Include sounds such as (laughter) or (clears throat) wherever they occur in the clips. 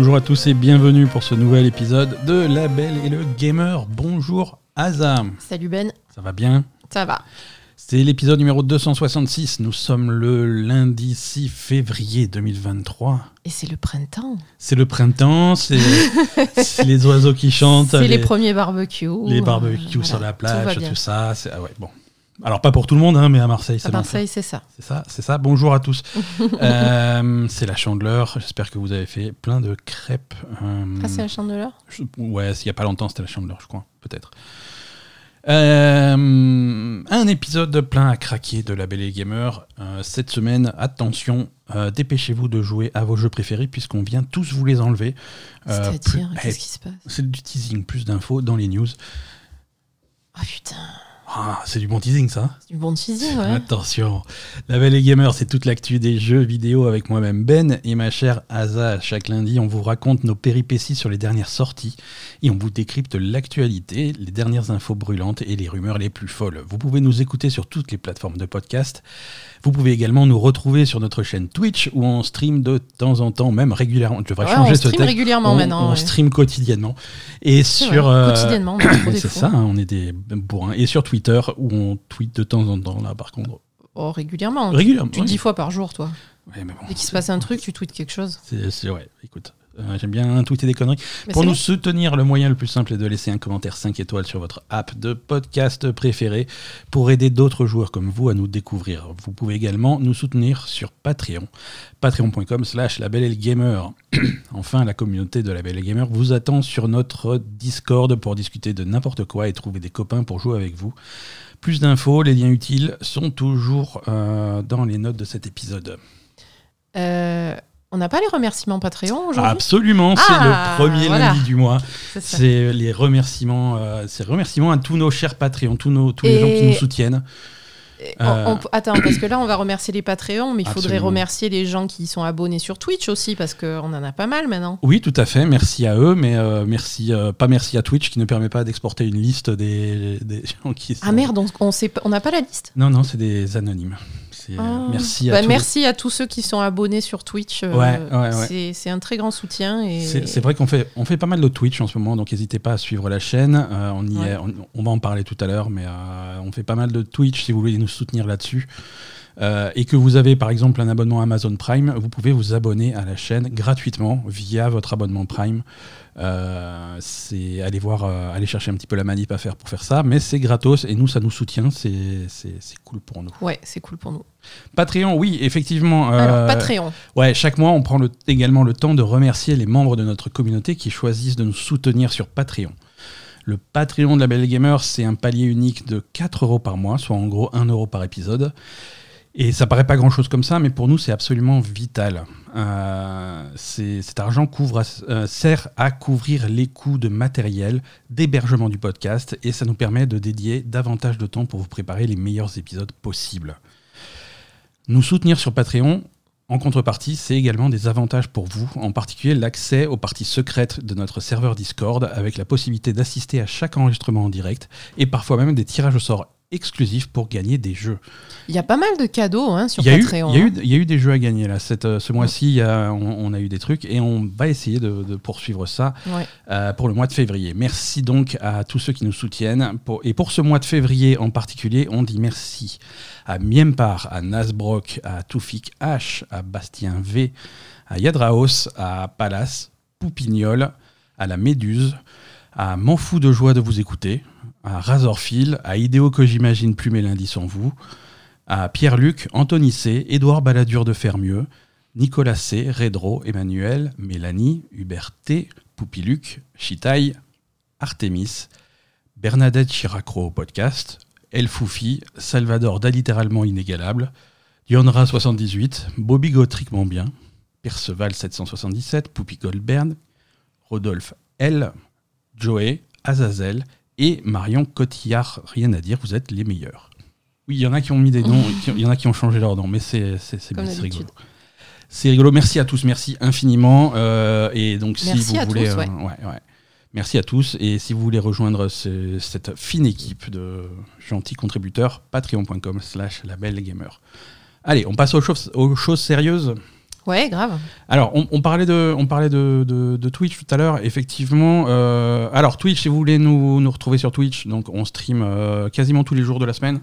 Bonjour à tous et bienvenue pour ce nouvel épisode de La Belle et le Gamer. Bonjour Azam. Salut Ben, Ça va bien? Ça va. C'est l'épisode numéro 266. Nous sommes le lundi 6 février 2023. Et c'est le printemps. C'est le printemps, c'est (laughs) les oiseaux qui chantent. C'est les, premiers barbecues. les barbecues Voilà, sur la tout plage, bien. tout, ça. Ah ouais, bon. Alors pas pour tout le monde, hein, mais à Marseille, c'est. Marseille, c'est ça. C'est ça, c'est ça. Bonjour à tous. (laughs) Euh, c'est la chandeleur. J'espère que vous avez fait plein de crêpes. Euh, Ah, c'est la chandeleur? je- ouais, il y a pas longtemps, c'était la chandeleur, je crois, peut-être. Euh, un épisode plein à craquer de la Belle et Gamer. Euh, cette semaine, attention, euh, dépêchez-vous de jouer à vos jeux préférés puisqu'on vient tous vous les enlever. C'est-à-dire, qu'est-ce qui se passe? C'est du teasing, plus d'infos dans les news. Oh putain, Ah, c'est du bon teasing ça c'est du bon teasing, ouais. Attention, la Belle et Gamer, c'est toute l'actu des jeux vidéo avec moi-même Ben et ma chère Asa. Chaque lundi, on vous raconte nos péripéties sur les dernières sorties et on vous décrypte l'actualité, les dernières infos brûlantes et les rumeurs les plus folles. Vous pouvez nous écouter sur toutes les plateformes de podcast. Vous pouvez également nous retrouver sur notre chaîne Twitch où on stream de temps en temps, même régulièrement. Je devrais Ouais, changer on ce stream régulièrement on, maintenant. on ouais. stream quotidiennement. Et sur. vrai, euh, Quotidiennement, (laughs) c'est ça, hein, on est des bourrins. Et sur Twitter où on tweet de temps en temps, là par contre. Oh, régulièrement. Régulièrement. Tu oui. dix fois par jour, toi. Ouais, mais bon, Dès qu'il se passe un truc, tu tweets quelque chose. c'est, c'est- ouais, écoute, euh, j'aime bien tweeter des conneries. Mais Pour nous bon. soutenir, le moyen le plus simple est de laisser un commentaire 5 étoiles sur votre app de podcast préféré pour aider d'autres joueurs comme vous à nous découvrir. Vous pouvez également nous soutenir sur Patreon, patreon.com slash labellegamer. (clears throat) enfin, la communauté de Label Gamer vous attend sur notre Discord pour discuter de n'importe quoi et trouver des copains pour jouer avec vous. Plus d'infos, les liens utiles sont toujours euh, dans les notes de cet épisode. Euh, on n'a pas les remerciements Patreon aujourd'hui Absolument, c'est Ah, le premier voilà. lundi du mois. C'est. C'est les remerciements, euh, c'est remerciements à tous nos chers Patreons, tous, nos, tous les gens qui nous soutiennent. Euh, on- on- attends, parce que là, on va remercier les Patreons, mais il faudrait remercier les gens qui sont abonnés sur Twitch aussi, parce qu'on en a pas mal maintenant. Oui, tout à fait. Merci à eux, mais euh, merci, euh, pas merci à Twitch qui ne permet pas d'exporter une liste des, des gens qui. Sont... Ah merde, on pas- on n'a pas la liste Non, non, c'est des anonymes. C'est, euh, Ah. merci à Bah, tous. merci à tous ceux qui sont abonnés sur Twitch. euh, Ouais, ouais, ouais. c'est- un très grand soutien. Et... C'est vrai qu'on fait, on fait pas mal de Twitch en ce moment, donc n'hésitez pas à suivre la chaîne. Euh, on, y est, on, on va en parler tout à l'heure, mais on fait pas mal de Twitch si vous voulez nous soutenir là-dessus. Euh, et que vous avez par exemple un abonnement Amazon Prime, vous pouvez vous abonner à la chaîne gratuitement via votre abonnement Prime. Euh, c'est aller voir, euh, aller chercher un petit peu la manip à faire pour faire ça, mais c'est gratos et nous ça nous soutient, c'est cool pour nous. Ouais, c'est cool pour nous. Patreon, oui, effectivement. euh, Alors, Patreon. Ouais, chaque mois, on prend le- également le temps de remercier les membres de notre communauté qui choisissent de nous soutenir sur Patreon. Le Patreon de la Belle Gamer, c'est un palier unique de 4 euros par mois, soit en gros 1 euro par épisode. Et ça paraît pas grand chose comme ça, mais pour nous, c'est absolument vital. Euh, cet argent euh, sert à couvrir les coûts de matériel, d'hébergement du podcast, et ça nous permet de dédier davantage de temps pour vous préparer les meilleurs épisodes possibles. Nous soutenir sur Patreon, en contrepartie, c'est également des avantages pour vous, en particulier l'accès aux parties secrètes de notre serveur Discord, avec la possibilité d'assister à chaque enregistrement en direct, et parfois même des tirages au sort exclusifs pour gagner des jeux. Il y a pas mal de cadeaux hein, sur Patreon. il, y a eu, hein. il y a eu des jeux à gagner là. Cette, euh, ce mois-ci, on, on a eu des trucs et on va essayer de, de poursuivre ça Ouais. euh, pour le mois de février. Merci donc à tous ceux qui nous soutiennent. Pour- et pour ce mois de février en particulier, on dit merci à Miempar, à Nasbrock, à Toufik H, à Bastien V, à Yadraos, à Pallas, Poupignol, à la Méduse, à M'en fous de joie de vous écouter, à Razorfil, à Idéo que j'imagine plus mes lundis sans vous, à Pierre-Luc, Anthony C, Édouard Balladur de Fermieux, Nicolas C, Redro, Emmanuel, Mélanie, Hubert T, Poupiluc, Chitaï, Artemis, Bernadette Chiracro au podcast, El Foufi, Salvador d'Alittéralement Inégalable, Dionra 78, Bobby Gautriquement Bien, Perceval 777, Poupi Goldberg, Rodolphe L, Joey, Azazel et Marion Cotillard. Rien à dire, vous êtes les meilleurs. Oui, il y en a qui ont mis des noms, (laughs) il y en a qui ont changé leur nom, mais c'est rigolo. C'est rigolo. Merci à tous, merci infiniment. Euh, et donc, si Merci vous à voulez, tous, ouais. ouais, ouais. Merci à tous. Et si vous voulez rejoindre ce- cette fine équipe de gentils contributeurs, patreon.com/slash labelgamer. Allez, on passe aux choses, aux choses sérieuses. Ouais, grave. Alors, on, on parlait, de, on parlait de, de- de Twitch tout à l'heure. Effectivement, euh, alors Twitch, si vous voulez nous, nous retrouver sur Twitch, donc on stream euh, quasiment tous les jours de la semaine.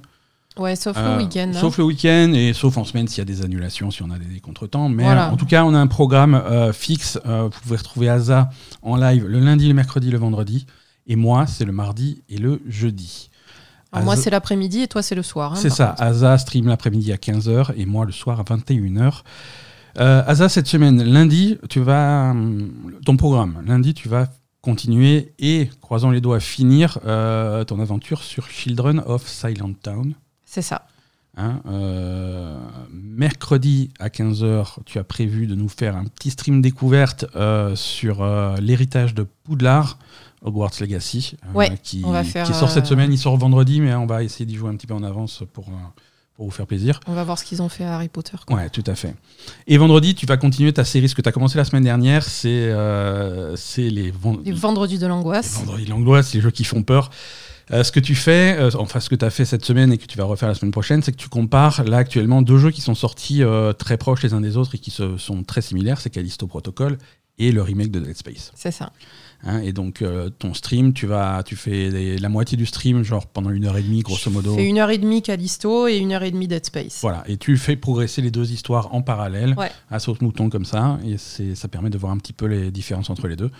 Ouais, sauf Euh, le week-end. hein. Sauf le week-end et sauf en semaine s'il y a des annulations, si on a des, des contretemps. Mais Voilà. euh, en tout cas, on a un programme euh, fixe. Euh, vous pouvez retrouver Asa en live le lundi, le mercredi, le vendredi. Et moi, c'est le mardi et le jeudi. Alors moi, c'est l'après-midi et toi, c'est le soir. hein, c'est ça. contre. Asa stream l'après-midi à 15h et moi le soir à 21h. Euh, Asa, cette semaine, lundi, tu vas. hum, Ton programme, lundi, tu vas continuer et, croisons les doigts, finir euh, ton aventure sur Children of Silent Town. C'est ça. Hein, euh, mercredi à 15h, tu as prévu de nous faire un petit stream découverte euh, sur euh, l'héritage de Poudlard, Hogwarts Legacy, euh, Ouais, qui, sort cette euh, semaine. Il sort vendredi, mais on va essayer d'y jouer un petit peu en avance pour, euh, pour vous faire plaisir. On va voir ce qu'ils ont fait à Harry Potter. quoi. Ouais, tout à fait. Et vendredi, tu vas continuer ta série, ce que tu as commencé la semaine dernière, c'est euh, les, ven- Les vendredis de les l'angoisse. vendredis de l'angoisse, les jeux qui font peur. Euh, ce que tu fais, euh, enfin ce que tu as fait cette semaine et que tu vas refaire la semaine prochaine, c'est que tu compares là actuellement deux jeux qui sont sortis très proches les uns des autres et qui se, sont très similaires, c'est Callisto Protocol et le remake de Dead Space. C'est ça. Hein, et donc euh, ton stream, tu vas, tu fais les- la moitié du stream, genre pendant une heure et demie grosso modo. Fait une heure et demie Callisto et une heure et demie Dead Space. Voilà, et tu fais progresser les deux histoires en parallèle, Ouais. à saute-mouton comme ça, et c'est- ça permet de voir un petit peu les différences entre les deux.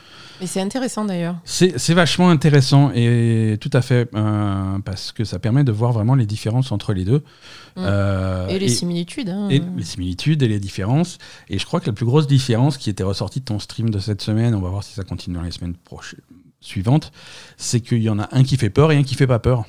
Et c'est intéressant d'ailleurs. C'est c'est vachement intéressant, et tout à fait, euh, parce que ça permet de voir vraiment les différences entre les deux. Mm. Euh, Et les similitudes. hein. et les similitudes et les différences. Et je crois que la plus grosse différence qui était ressortie de ton stream de cette semaine, on va voir si ça continue dans les semaines prochaines suivantes, c'est qu'il y en a un qui fait peur et un qui fait pas peur.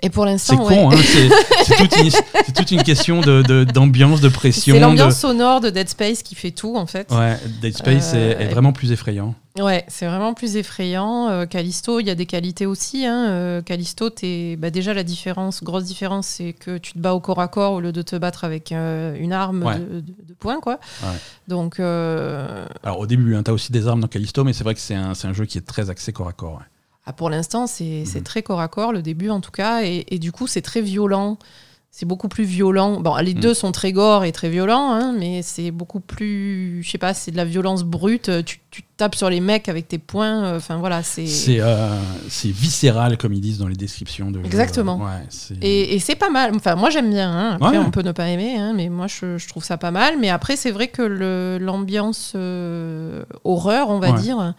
Et pour C'est l'instant, con, ouais. hein, c'est (laughs) c'est toute, une- c'est toute une question d'ambiance, de, d'ambiance, de pression. c'est de- l'ambiance sonore de Dead Space qui fait tout en fait. Ouais, Dead Space Euh, est, est vraiment plus effrayant. Ouais, c'est vraiment plus effrayant. Euh, Callisto, il y a des qualités aussi. Hein. Euh, Callisto, t'es- bah, déjà la différence, grosse différence, c'est que tu te bats au corps à corps au lieu de te battre avec euh, une arme Ouais. de, de- de poing, quoi. Ouais. Donc, euh, Alors au début, hein, tu as aussi des armes dans Callisto, mais c'est vrai que c'est un, c'est un jeu qui est très axé corps à corps. ouais. Ah, pour l'instant, c'est Mhm. très corps à corps, le début en tout cas, et, et du coup, c'est très violent. C'est beaucoup plus violent. Bon, les Mhm. deux sont très gore et très violents, hein, mais c'est beaucoup plus. Je sais pas, c'est de la violence brute. Tu, tu tapes sur les mecs avec tes poings. euh, Enfin, voilà, c'est. C'est euh, c'est viscéral, comme ils disent dans les descriptions de. Exactement. Ouais, c'est- Et, et c'est pas mal. Enfin, moi j'aime bien. hein. Après, Ouais. on peut ne pas aimer, hein, mais moi je, je trouve ça pas mal. Mais après, c'est vrai que l'ambiance euh, horreur, on va Ouais. dire,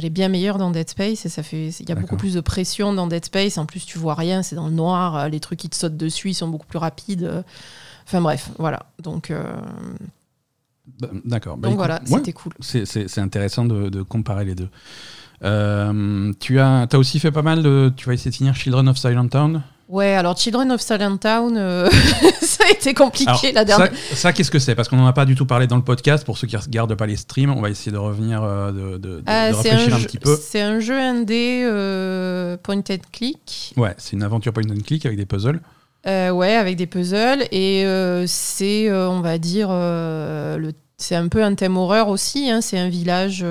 elle est bien meilleure dans Dead Space. Et ça fait, il y a beaucoup plus de pression dans Dead Space. En plus, tu vois rien, c'est dans le noir. euh, Les trucs qui te sautent dessus, ils sont beaucoup plus rapides. Enfin bref, voilà. Donc, euh, Bah, D'accord. Bah, donc voilà, ouais, c'était cool. c'est- intéressant de, de comparer les deux. Euh, tu as, as aussi fait pas mal de. Tu vas essayer de finir Children of Silent Town. Ouais, alors Children of Silent Town, euh, (laughs) (laughs) été compliqué Alors, la dernière. Ça, ça, qu'est-ce que c'est? Parce qu'on n'en a pas du tout parlé dans le podcast. Pour ceux qui ne regardent pas les streams, on va essayer de revenir, euh, de, Ah, de rafraîchir un, petit peu. c'est un jeu indé euh, point and click. Ouais, c'est une aventure point and click avec des puzzles. Euh, ouais, avec des puzzles. Et euh, c'est, on va dire, c'est un peu un thème horreur aussi. hein. C'est un village,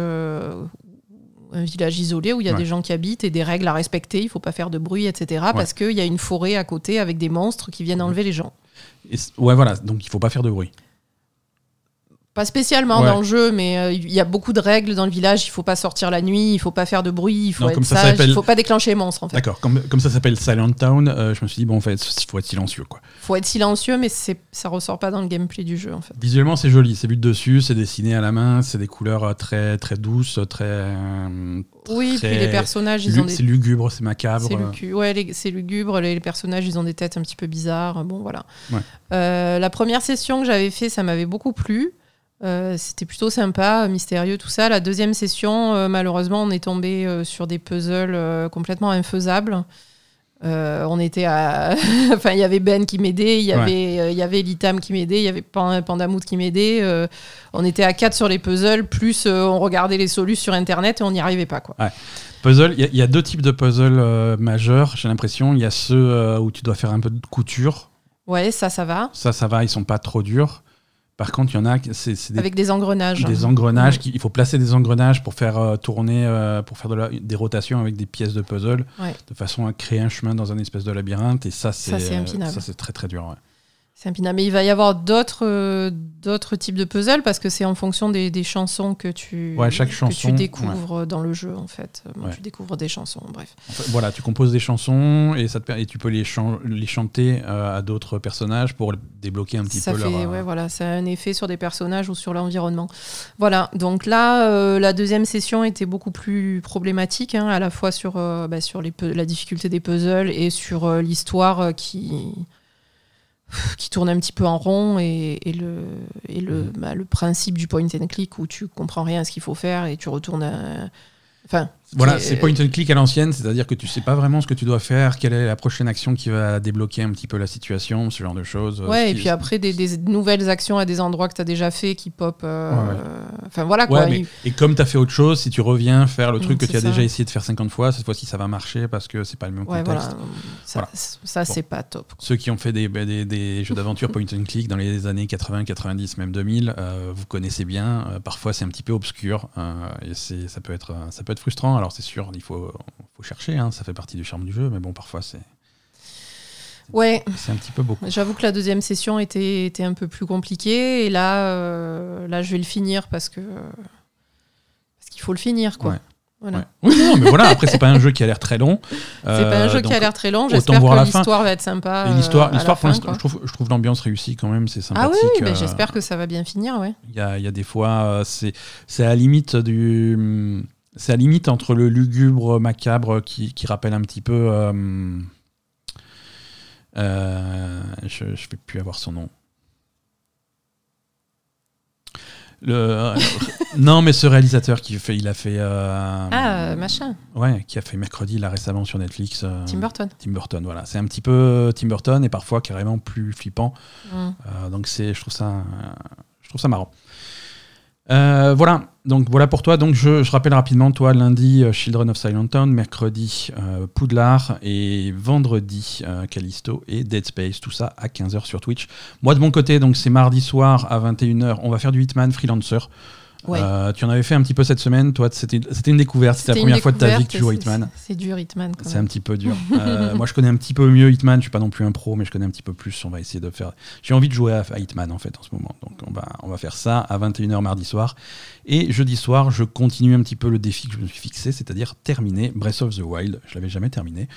un village isolé où il y a Ouais. des gens qui habitent et des règles à respecter. Il faut pas faire de bruit, etc. Parce qu'il y a une forêt à côté avec des monstres qui viennent enlever les gens. Ouais, voilà. Donc il faut pas faire de bruit. Pas spécialement Ouais. dans le jeu, mais euh, il y a beaucoup de règles dans le village. Il faut pas sortir la nuit, il faut pas faire de bruit, il faut Non, être comme ça sage, il faut pas déclencher les monstres en fait. D'accord. Comme, comme ça s'appelle Silent Town, euh, je me suis dit bon, en fait, il faut être silencieux, quoi. faut être silencieux, mais c'est, ça ressort pas dans le gameplay du jeu en fait. Visuellement, c'est joli. C'est vu de dessus, c'est dessiné à la main, c'est des couleurs euh, très très douces, très. euh, Oui, très- puis les personnages, ils ont des C'est lugubre, c'est macabre. C'est ouais, c'est lugubre. Les, les personnages, ils ont des têtes un petit peu bizarres. Bon, voilà. Ouais. La première session que j'avais fait, ça m'avait beaucoup plu. Euh, C'était plutôt sympa, mystérieux, tout ça. La deuxième session, euh, malheureusement, on est tombé euh, sur des puzzles complètement infaisables. On était à. (laughs) enfin, il y avait Ben qui m'aidait, il y Ouais. avait, y avait Litam qui m'aidait, il y avait Pan- Pandamout qui m'aidait. on était à quatre sur les puzzles, plus on regardait les solutions sur Internet et on n'y arrivait pas, quoi. Puzzle, il y y, a deux types de puzzles majeurs, j'ai l'impression. Il y a ceux où tu dois faire un peu de couture. Ouais, ça, ça va. Ça, ça va, ils sont pas trop durs. Par contre, il y en a, c'est Avec des engrenages. des engrenages. qui- il faut placer des engrenages pour faire euh, tourner, euh, pour faire de la- des rotations avec des pièces de puzzle, Ouais. de façon à créer un chemin dans un espèce de labyrinthe. Et ça, c'est Ça, c'est impinable. ça, c'est très très dur. ouais. C'est impinable. Mais il va y avoir d'autres euh, d'autres types de puzzles parce que c'est en fonction des, des chansons que tu, Ouais, chaque que tu découvres dans le jeu, en fait. Bon, Ouais. Tu découvres des chansons, bref. En fait, voilà, tu composes des chansons et, ça te, et tu peux les, chan- les chanter euh, à d'autres personnages pour débloquer un petit ça peu fait, leur. euh, ouais, voilà, ça a un effet sur des personnages ou sur l'environnement. Voilà, donc là, euh, la deuxième session était beaucoup plus problématique, hein, à la fois sur, bah, sur les la difficulté des puzzles et sur l'histoire qui qui tourne un petit peu en rond et, et le, et le, Mhm. bah, le principe du point and click où tu comprends rien à ce qu'il faut faire et tu retournes à- Enfin, Voilà, c'est point and click à l'ancienne, c'est-à-dire que tu sais pas vraiment ce que tu dois faire, quelle est la prochaine action qui va débloquer un petit peu la situation, ce genre de choses. Ouais, Ce et puis après, des, des nouvelles actions à des endroits que tu as déjà fait qui pop. euh, Ouais, ouais. Enfin voilà Ouais, quoi. mais- et comme tu as fait autre chose, si tu reviens faire le Mm, truc que tu as ça. déjà essayé de faire 50 fois, cette fois-ci ça va marcher parce que c'est pas le même Ouais, contexte. voilà. Ça, Voilà. ça Bon. c'est pas top. Ceux qui ont fait des, bah, des, des jeux d'aventure point and click dans les années 80, 90, même 2000, euh, vous connaissez bien. Euh, parfois, c'est un petit peu obscur euh, et ça, peut être, euh, ça peut être frustrant. Alors, c'est sûr, il faut, faut chercher, hein, ça fait partie du charme du jeu, mais bon, parfois, c'est, Ouais, c'est un petit peu beaucoup. j'avoue que la deuxième session était, était un peu plus compliquée. Et là, euh, là, je vais le finir parce que. Parce qu'il faut le finir, quoi. Ouais. Voilà. Ouais. Oui, non, mais voilà, après, c'est pas un jeu qui a l'air très long. (laughs) C'est pas un jeu qui a l'air très long. J'espère que l'histoire va être sympa. L'histoire, euh, l'histoire pour l'instant, je trouve, je trouve l'ambiance réussie quand même, c'est Ah oui, sympathique. oui, ben, euh, j'espère que ça va bien finir, ouais. Il y a, il y a des fois, euh, c'est c'est à la limite du. C'est à la limite entre le lugubre macabre qui, qui rappelle un petit peu. euh, euh, je ne vais plus avoir son nom. Le, (laughs) non, mais ce réalisateur qui fait, il a fait. euh, Ah, euh, machin. Ouais, qui a fait mercredi là récemment sur Netflix. euh, Tim Burton. Tim Burton, voilà. C'est un petit peu Tim Burton et parfois carrément plus flippant. Mm. Euh, donc c'est, je trouve ça, euh, je trouve ça marrant. Euh, voilà, donc voilà pour toi. Donc je, je rappelle rapidement, toi lundi euh, Children of Silent Town, mercredi euh, Poudlard et vendredi Callisto et Dead Space, tout ça à 15h sur Twitch. Moi de mon côté, donc c'est mardi soir à 21h, on va faire du Hitman Freelancer. Ouais. Euh, tu en avais fait un petit peu cette semaine, toi c'était, une découverte, c'était la première fois de ta vie que tu joues Hitman. c'est- dur, Hitman. C'est un petit peu dur. (laughs) Euh, moi, je connais un petit peu mieux Hitman. Je suis pas non plus un pro, mais je connais un petit peu plus. On va essayer de faire. J'ai envie de jouer à, à Hitman en fait en ce moment. Donc, on va, on va faire ça à 21h mardi soir. Et jeudi soir, je continue un petit peu le défi que je me suis fixé, c'est-à-dire terminer Breath of the Wild. Je l'avais jamais terminé.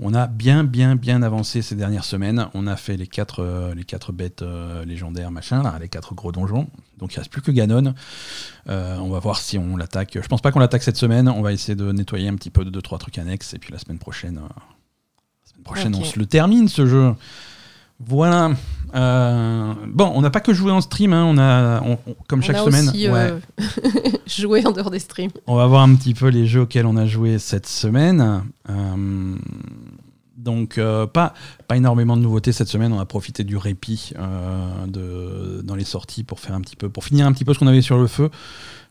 On a bien, bien, bien avancé ces dernières semaines. On a fait les quatre, euh, les quatre bêtes légendaires, machin, là, les quatre gros donjons. Donc, il reste plus que Ganon. Euh, on va voir si on l'attaque. Je pense pas qu'on l'attaque cette semaine. On va essayer de nettoyer un petit peu de deux trois trucs annexes et puis la semaine prochaine, euh, la semaine prochaine on se le termine ce jeu. Voilà. Euh, bon, on n'a pas que joué en stream. hein. On a, on- on- comme On chaque a semaine, aussi ouais, (laughs) joué en dehors des streams. on va voir un petit peu les jeux auxquels on a joué cette semaine. Euh, donc, euh, pas, pas énormément de nouveautés cette semaine. On a profité du répit euh, de, dans les sorties pour faire un petit peu, pour finir un petit peu ce qu'on avait sur le feu.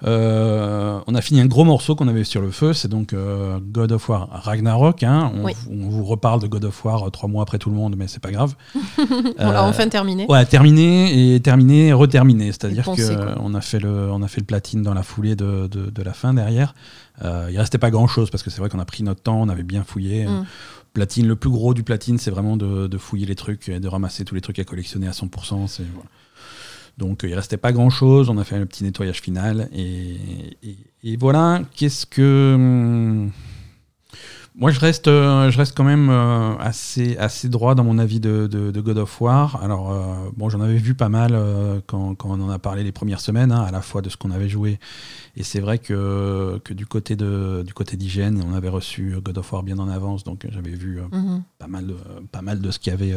Euh, on a fini un gros morceau qu'on avait sur le feu, c'est donc God of War Ragnarok. hein. On, Oui. on vous reparle de God of War trois mois après tout le monde, mais c'est pas grave. (laughs) On l'a enfin terminé. Ouais, terminé et terminé, reterminé. C'est-à-dire qu'on a fait le, on a fait le platine dans la foulée de, de, de la fin derrière. Il restait pas grand-chose parce que c'est vrai qu'on a pris notre temps, on avait bien fouillé. Mm. Platine, le plus gros du platine, c'est vraiment de, fouiller les trucs et de ramasser tous les trucs à collectionner à 100%. C'est, voilà. Donc euh, il restait pas grand-chose, on a fait un petit nettoyage final et, et- et voilà. Qu'est-ce que hum, moi, je reste, euh, je reste quand même euh, assez, assez droit dans mon avis de, de- de God of War. Alors, euh, bon, j'en avais vu pas mal quand, quand on en a parlé les premières semaines, hein, à la fois de ce qu'on avait joué. Et c'est vrai que, que du côté de, du côté d'hygiène, on avait reçu God of War bien en avance, donc j'avais vu Mhm. pas mal de, pas mal de ce qu'il y avait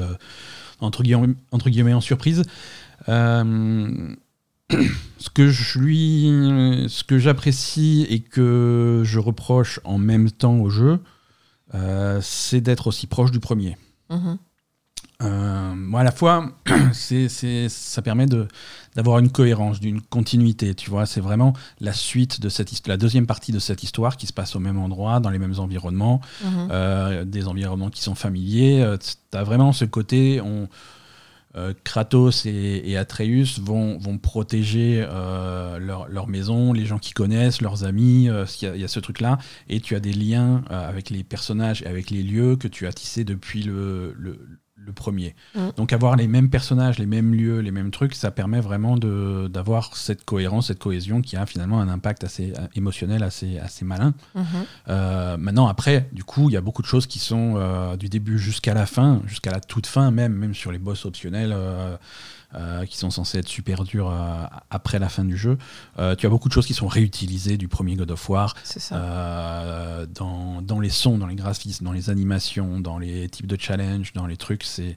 entre, guillemets, entre guillemets en surprise. (clears throat) Ce que je lui, ce que j'apprécie et que je reproche en même temps au jeu, euh, c'est d'être aussi proche du premier. Euh, moi, à la fois, (clears throat) c'est, c'est- ça permet de, d'avoir une cohérence, d'une continuité. Tu vois, c'est vraiment la suite de cette la deuxième partie de cette histoire qui se passe au même endroit, dans les mêmes environnements, Mhm. euh, des environnements qui sont familiers. tu as vraiment ce côté, on, euh, Kratos et, Atreus vont, vont protéger euh, leur, leur maison, les gens qui connaissent, leurs amis, euh, il y, a- ce truc-là, et tu as des liens avec les personnages et avec les lieux que tu as tissés depuis le, le premier. Mm. Donc avoir les mêmes personnages, les mêmes lieux, les mêmes trucs, ça permet vraiment d'avoir cette cohérence, cette cohésion qui a finalement un impact assez euh, émotionnel, assez, assez malin. Mhm. Euh, maintenant, après, du coup, il y a beaucoup de choses qui sont euh, du début jusqu'à la fin, jusqu'à la toute fin, même, même sur les boss optionnels. euh, qui sont censés être super durs euh, après la fin du jeu. Euh, tu as beaucoup de choses qui sont réutilisées du premier God of War, C'est ça. euh, dans, dans les sons, dans les graphismes, dans les animations, dans les types de challenge, dans les trucs. C'est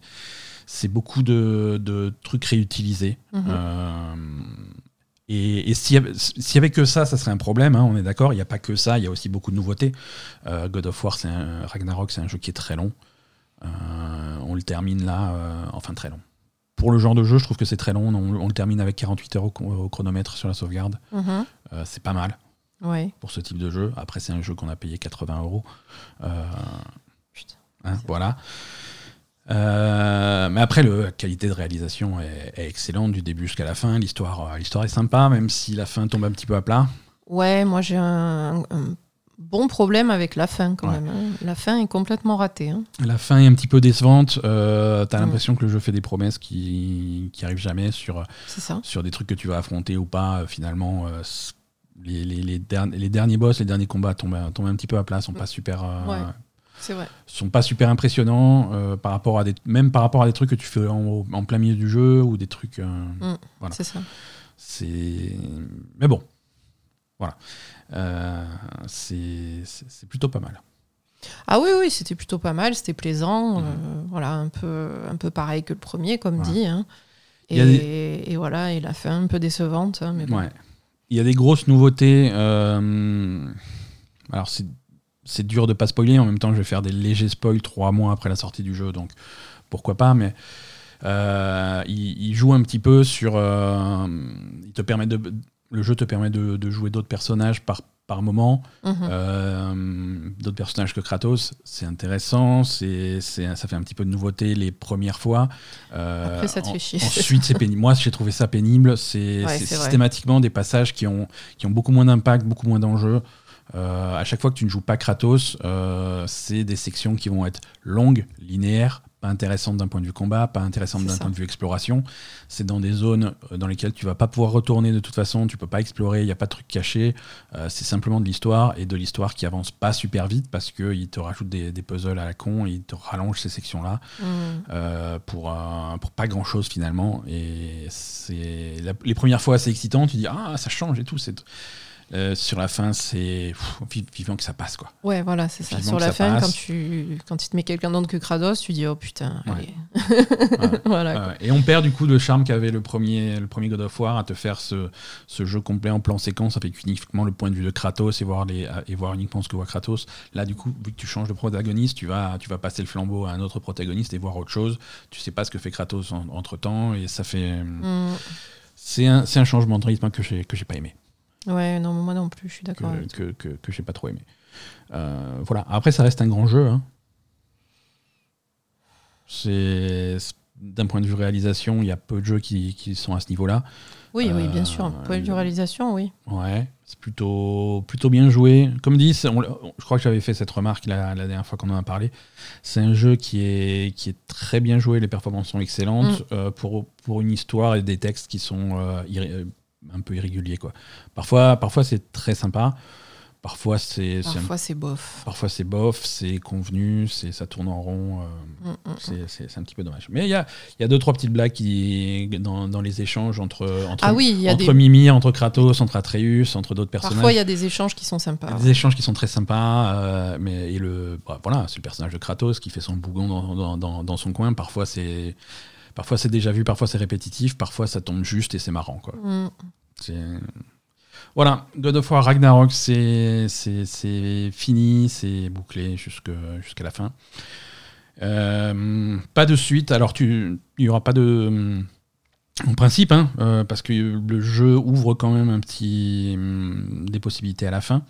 c'est beaucoup de, de trucs réutilisés. Mhm. Euh, et et s'il y, avait- que ça, ça serait un problème, hein, on est d'accord. Il n'y a pas que ça, il y a aussi beaucoup de nouveautés. Euh, God of War, un, Ragnarok, c'est un jeu qui est très long. Euh, on le termine là, euh, enfin très long. Pour le genre de jeu, je trouve que c'est très long. On, on le termine avec 48 heures au, au chronomètre sur la sauvegarde. Mhm. Euh, c'est pas mal Ouais. pour ce type de jeu. Après, c'est un jeu qu'on a payé 80 euros. Euh, Putain. hein, voilà. Euh, mais après, le- la qualité de réalisation est, est excellente du début jusqu'à la fin. L'histoire, l'histoire est sympa, même si la fin tombe un petit peu à plat. Ouais, moi j'ai un, un bon problème avec la fin quand Ouais. même. hein. La fin est complètement ratée. hein. La fin est un petit peu décevante. Euh, T'as Mm. l'impression que le jeu fait des promesses qui, qui arrivent jamais sur, ça. sur des trucs que tu vas affronter ou pas. Euh, Finalement, euh, les, les, les, derni- les derniers boss, les derniers combats tombent, tombent un petit peu à plat, sont pas super. euh, Ouais. C'est vrai. sont pas super impressionnants euh, par rapport à des même par rapport à des trucs que tu fais en, en plein milieu du jeu ou des trucs euh, Voilà. C'est ça. c'est mais bon voilà Euh, c'est c'est plutôt pas mal Ah oui, oui, c'était plutôt pas mal, c'était plaisant. Mhm. euh, voilà, un peu, un peu pareil que le premier, comme Voilà. dit. hein. Il a Et, voilà, et la fin un peu décevante. hein, mais bon. ouais il y a des grosses nouveautés euh, alors c'est c'est dur de pas spoiler en même temps je vais faire des légers spoils trois mois après la sortie du jeu donc pourquoi pas mais euh, il, il joue un petit peu sur euh, il te permet de le jeu te permet de, de jouer d'autres personnages par par moment Mhm. Euh, d'autres personnages que Kratos, c'est intéressant, c'est, ça fait un petit peu de nouveauté les premières fois. Euh, Après, ça te fait chier. Ensuite, c'est pénible. Moi, j'ai trouvé ça pénible. C'est, Ouais, vrai. systématiquement des passages qui ont, qui ont beaucoup moins d'impact, beaucoup moins d'enjeux. Euh, à chaque fois que tu ne joues pas Kratos, euh, c'est des sections qui vont être longues, linéaires, pas intéressantes d'un point de vue combat, pas intéressantes C'est d'un point de vue exploration. C'est dans des zones euh, dans lesquelles tu vas pas pouvoir retourner de toute façon, tu peux pas explorer, il n'y a pas de truc caché. Euh, c'est simplement de l'histoire et de l'histoire qui avance pas super vite parce qu'il te rajoute des, des puzzles à la con et il te rallonge ces sections-là Mhm. euh, pour, euh, pour pas grand-chose finalement. Et c'est les premières fois c'est excitant, tu dis ah ça change et tout. C'est euh, sur la fin c'est vivant que ça passe quoi. Ouais, voilà, c'est ça. Sur la fin, passe. quand tu, quand il te met quelqu'un d'autre que Kratos, tu dis oh putain, Ouais. allez. Ouais. (laughs) voilà. quoi. Et on perd du coup le charme qu'avait le premier, le premier God of War à te faire ce, ce jeu complet en plan séquence avec uniquement le point de vue de Kratos et voir, les, et voir uniquement ce que voit Kratos. Là, du coup, vu que tu changes de protagoniste, tu vas, tu vas passer le flambeau à un autre protagoniste et voir autre chose. Tu sais pas ce que fait Kratos en- entre temps et ça fait. Mhm. C'est un, un changement de rythme que j'ai que j'ai pas aimé, Ouais, non, moi non plus, je suis d'accord. que, que, que j'ai pas trop aimé. Euh, voilà. Après, ça reste un grand jeu. hein. C'est d'un point de vue réalisation, il y a peu de jeux qui, qui sont à ce niveau-là. Oui, oui, bien Euh, sûr. Point de vue réalisation, oui. Ouais, c'est plutôt, plutôt bien joué. Comme dit, on- je crois que j'avais fait cette remarque la, la dernière fois qu'on en a parlé. C'est un jeu qui est, qui est très bien joué, les performances sont excellentes euh, pour, pour une histoire et des textes qui sont euh, un peu irréguliers. Quoi. Parfois, parfois c'est très sympa, parfois c'est Parfois, c'est bof. parfois c'est bof, c'est convenu, c'est ça tourne en rond. euh, Mm, mm. c'est- c'est un petit peu dommage. Mais il y a, il y a deux, trois petites blagues qui, dans, dans les échanges entre, entre Ah oui, entre des. Mimir, entre Kratos, entre Atreus, entre d'autres personnages. Parfois, il y a des échanges qui sont sympas. Il y a des échanges qui sont très sympas, euh, mais et le bah, voilà, c'est le personnage de Kratos qui fait son bougon dans, dans, dans- dans son coin. Parfois c'est parfois c'est déjà vu, parfois c'est répétitif, parfois ça tombe juste et c'est marrant quoi. Mm. Voilà, God of Ragnarok, c'est fini, c'est bouclé jusqu'à la fin. Euh, pas de suite. Alors il y aura pas de en principe, hein, euh, parce que le jeu ouvre quand même un petit des possibilités à la fin.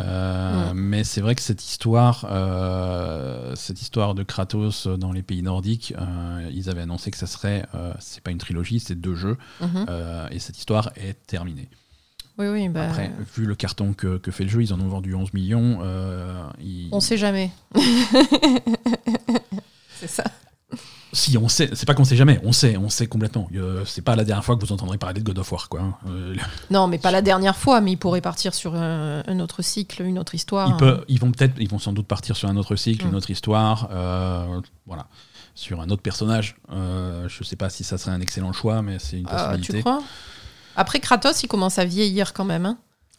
Euh, Ouais. Mais c'est vrai que cette histoire, euh, cette histoire de Kratos dans les pays nordiques, euh, ils avaient annoncé que ça serait, c'est pas une trilogie, c'est deux jeux, Mhm. et cette histoire est terminée. Oui, oui, bah, Après, vu le carton que, que fait le jeu, ils en ont vendu 11 millions. ils- on sait jamais. (laughs) c'est ça. Si, on sait, c'est pas qu'on sait jamais, on sait, on sait complètement. Euh, c'est pas la dernière fois que vous entendrez parler de God of War, quoi. hein. Euh, Non, mais pas la dernière fois, mais il pourrait partir sur un, un autre cycle, une autre histoire. ils, peuvent- ils vont peut-être, ils vont sans doute partir sur un autre cycle, une autre histoire, euh, voilà, sur un autre personnage. Euh, je sais pas si ça serait un excellent choix, mais c'est une Ah, tu possibilité. crois? Après, Kratos, il commence à vieillir quand même. hein.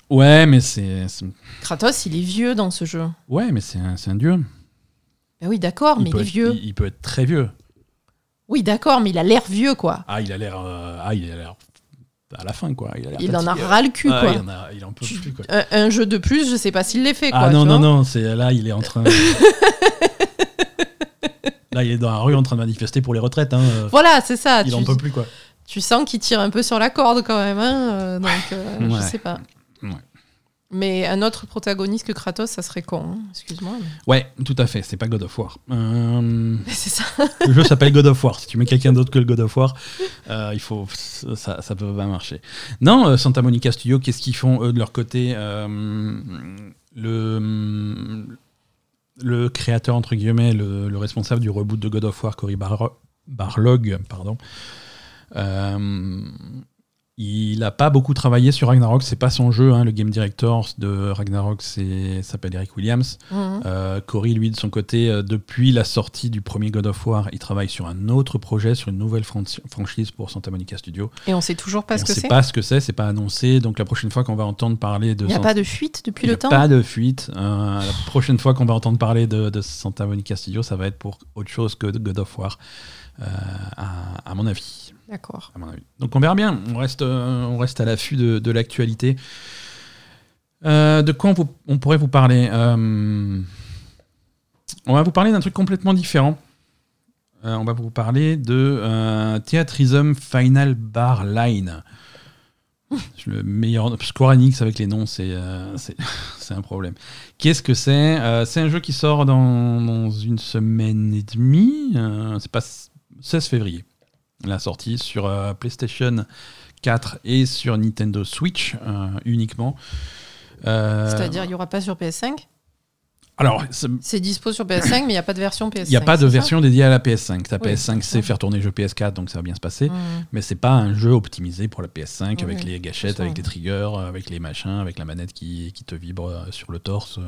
ouais, mais c'est, c'est- Kratos, il est vieux dans ce jeu. ouais, mais c'est un, c'est un dieu. Ben oui, d'accord, mais il est vieux. il- il peut être très vieux. Oui, d'accord, mais il a l'air vieux, quoi. Ah, il a l'air, euh, ah, il a l'air à la fin, quoi. Il, a l'air Il en a fatigué. ras le cul, Ah, quoi. Il en, a, il en peut plus, quoi. Un, un jeu de plus, je sais pas s'il l'est fait, quoi. Ah non, tu non, vois. non, c'est là, il est en train. (laughs) là, il est dans la rue en train de manifester pour les retraites. Hein. Voilà, c'est ça. il tu, en peut plus, quoi. tu sens qu'il tire un peu sur la corde quand même, hein, euh, donc euh, je Ouais. sais pas. Mais un autre protagoniste que Kratos, ça serait con. hein. Excuse-moi. mais- Ouais, tout à fait. C'est pas God of War. Euh, (laughs) C'est ça. le jeu s'appelle God of War. Si tu mets quelqu'un d'autre que le God of War, euh, il faut, ça, ça peut pas marcher. Non, euh, Santa Monica Studio, qu'est-ce qu'ils font eux de leur côté Le le créateur entre guillemets, le, le responsable du reboot de God of War, Cory Bar- Barlog, pardon. euh, il n'a pas beaucoup travaillé sur Ragnarok, c'est pas son jeu. hein. Le game director de Ragnarok s'appelle Eric Williams. Mhm. Euh, Cory, lui, de son côté, euh, depuis la sortie du premier God of War, il travaille sur un autre projet, sur une nouvelle fran- franchise pour Santa Monica Studio. Et on sait toujours pas Et ce on que sait c'est. pas ce que c'est, c'est pas annoncé. Donc la prochaine fois qu'on va entendre parler de Il n'y a pas de fuite depuis il le a temps. pas de fuite. Euh, la prochaine fois qu'on va entendre parler de, de Santa Monica Studio, ça va être pour autre chose que de God of War, euh, à, à mon avis. D'accord. à mon avis. Donc on verra bien, on reste, euh, on reste à l'affût de, de l'actualité. Euh, de quoi on, vous- on pourrait vous parler Euh, On va vous parler d'un truc complètement différent. Euh, on va vous parler de Theatrism Final Bar Line. (laughs) Le meilleur Square Enix avec les noms, c'est (laughs) un problème. Qu'est-ce que c'est C'est un jeu qui sort dans, dans une semaine et demie. c'est pas 16 février la sortie sur euh, PlayStation 4 et sur Nintendo Switch euh, uniquement. Euh, C'est-à-dire, il n'y aura pas sur PS5 Alors, c'est- dispo sur PS5, mais il n'y a pas de version PS5. il n'y a pas de version dédiée à la PS5. Ta Oui, PS5 sait faire tourner le jeu PS4, donc ça va bien se passer. Mhm. Mais c'est pas un jeu optimisé pour la PS5 avec les gâchettes, avec les triggers, avec les machins, avec la manette qui, qui te vibre sur le torse,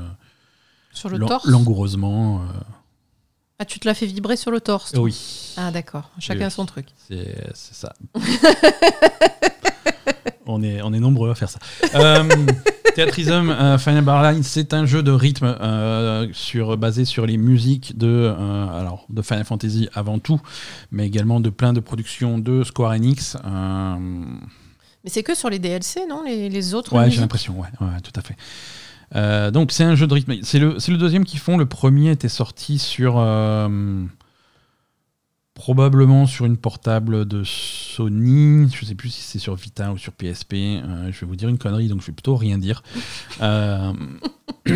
Sur le torse langoureusement. Ah, tu te l'as fait vibrer sur le torse toi Oui. Ah, d'accord. Chacun Oui. son truc. C'est c'est ça. (laughs) on, est, on est nombreux à faire ça. Euh, Theatrism euh, Final Bar Line, c'est un jeu de rythme euh, sur, basé sur les musiques de, euh, alors, de Final Fantasy avant tout, mais également de plein de productions de Square Enix. Mais c'est que sur les DLC, non? Les, les autres Ouais, j'ai l'impression, ouais, ouais, tout à fait. Euh, donc c'est un jeu de rythme. C'est le, le deuxième qu'ils font. Le premier était sorti sur euh, probablement sur une portable de Sony. Je sais plus si c'est sur Vita ou sur PSP. Euh, je vais vous dire une connerie, donc je vais plutôt rien dire. Euh, (coughs)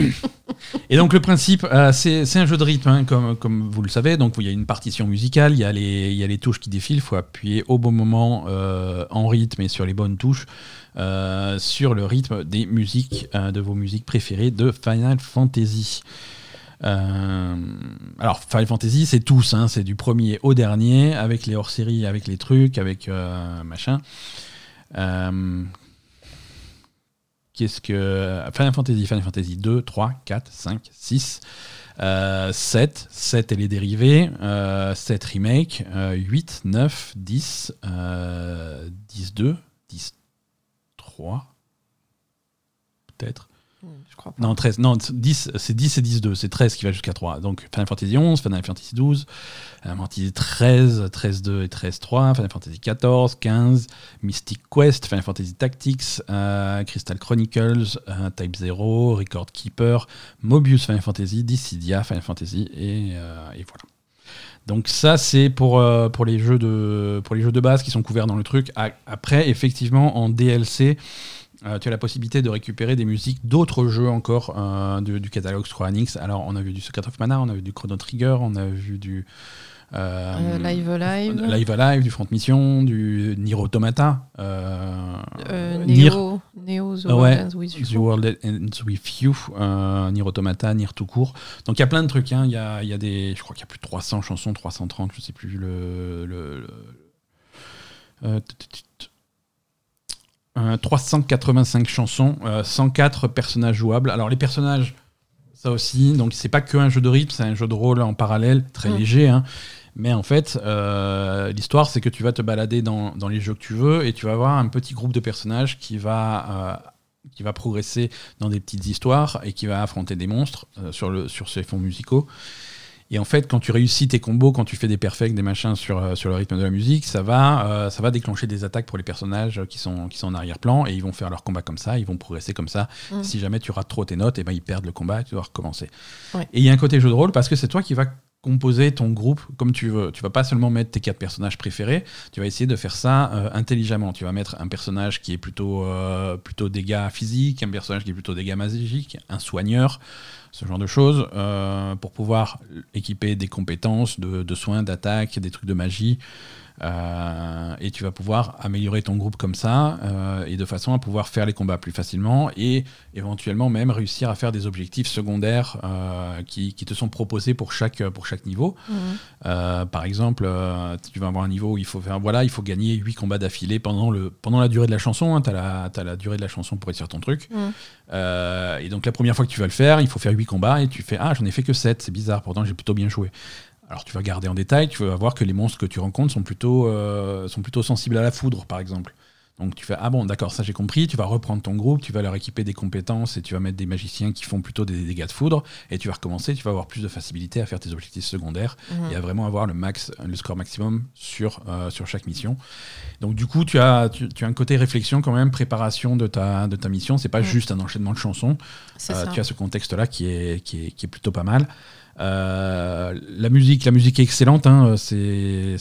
Et donc le principe, euh, c'est un jeu de rythme, hein, comme, vous le savez. Donc il y a une partition musicale, il y a les, il y a les touches qui défilent, il faut appuyer au bon moment en rythme et sur les bonnes touches sur le rythme des musiques, de vos musiques préférées de Final Fantasy. Euh, alors Final Fantasy, c'est tous, hein, c'est du premier au dernier, avec les hors-séries, avec les trucs, avec euh, machin. Euh, Qu'est-ce que. Final Fantasy, Final Fantasy 2, 3, 4, 5, 6, euh, 7, 7 et les dérivés, euh, 7 remake, euh, 8, 9, 10, euh, 10, 2, 10, 3, peut-être. Crois pas. Non, 13, non, 10, c'est 10 et 10, 2, c'est 13 qui va jusqu'à 3. Donc Final Fantasy 11, Final Fantasy 12, Final Fantasy 13, 13, 2 et 13, 3, Final Fantasy 14, 15, Mystic Quest, Final Fantasy Tactics, euh, Crystal Chronicles, euh, Type 0, Record Keeper, Mobius Final Fantasy, Dissidia Final Fantasy, et, euh, et voilà. Donc ça c'est pour, euh, les jeux de, base qui sont couverts dans le truc. Après, effectivement, en DLC, euh, tu as la possibilité de récupérer des musiques d'autres jeux encore euh, du, du catalogue Square. Alors, on a vu du Secret of Mana, on a vu du Chrono Trigger, on a vu du euh, Live Alive. Live Alive, du Front Mission, du Nier Automata, Nier, Neo. The World ouais, Ends With The You. World Ends With You, euh, Nier Automata, Nier tout court. Donc il y a plein de trucs. hein. Il y, a, y a des, je crois qu'il y a plus de 300 chansons, 330, je sais plus le. euh. Euh, 385 chansons, euh, 104 personnages jouables. Alors les personnages, ça aussi, donc c'est pas que un jeu de rythme, c'est un jeu de rôle en parallèle, très Mm. léger. hein. Mais en fait, euh, l'histoire, c'est que tu vas te balader dans, dans les jeux que tu veux et tu vas avoir un petit groupe de personnages qui va, euh, qui va progresser dans des petites histoires et qui va affronter des monstres euh, sur, le, sur ces fonds musicaux. Et en fait, quand tu réussis tes combos, quand tu fais des perfects, des machins sur, euh, sur le rythme de la musique, ça va, euh, ça va déclencher des attaques pour les personnages qui sont, qui sont en arrière-plan et ils vont faire leur combat comme ça, ils vont progresser comme ça. Mm. Si jamais tu rates trop tes notes, et ben ils perdent le combat et tu dois recommencer. Ouais. Et il y a un côté jeu de rôle parce que c'est toi qui vas composer ton groupe comme tu veux. Tu vas pas seulement mettre tes quatre personnages préférés, tu vas essayer de faire ça euh, intelligemment. Tu vas mettre un personnage qui est plutôt, euh, plutôt dégâts physiques, un personnage qui est plutôt dégâts magiques, un soigneur, ce genre de choses, euh, pour pouvoir équiper des compétences de, de soins, d'attaque, des trucs de magie. Euh, et tu vas pouvoir améliorer ton groupe comme ça, euh, et de façon à pouvoir faire les combats plus facilement, et éventuellement même réussir à faire des objectifs secondaires euh, qui, qui te sont proposés pour chaque, pour chaque niveau. Mhm. Par exemple, tu vas avoir un niveau où il faut faire, voilà, il faut gagner 8 combats d'affilée pendant, le, pendant la durée de la chanson. tu as, la durée de la chanson pour réussir ton truc. Mhm. Et donc la première fois que tu vas le faire, il faut faire 8 combats et tu fais Ah, j'en ai fait que 7, c'est bizarre, pourtant j'ai plutôt bien joué. Alors tu vas regarder en détail, tu vas voir que les monstres que tu rencontres sont plutôt, euh, sont plutôt sensibles à la foudre, par exemple. Donc tu fais Ah bon, d'accord, ça j'ai compris, tu vas reprendre ton groupe, tu vas leur équiper des compétences et tu vas mettre des magiciens qui font plutôt des dégâts de foudre et tu vas recommencer, tu vas avoir plus de facilité à faire tes objectifs secondaires Mhm. et à vraiment avoir le max, le score maximum sur, euh, sur chaque mission. Donc du coup, tu as, tu, tu as un côté réflexion quand même, préparation de ta, de ta mission. C'est pas Mm. juste un enchaînement de chansons. Euh, tu as ce contexte-là qui est, qui, est, qui est plutôt pas mal. Euh, la musique, la musique est excellente. hein. C'est,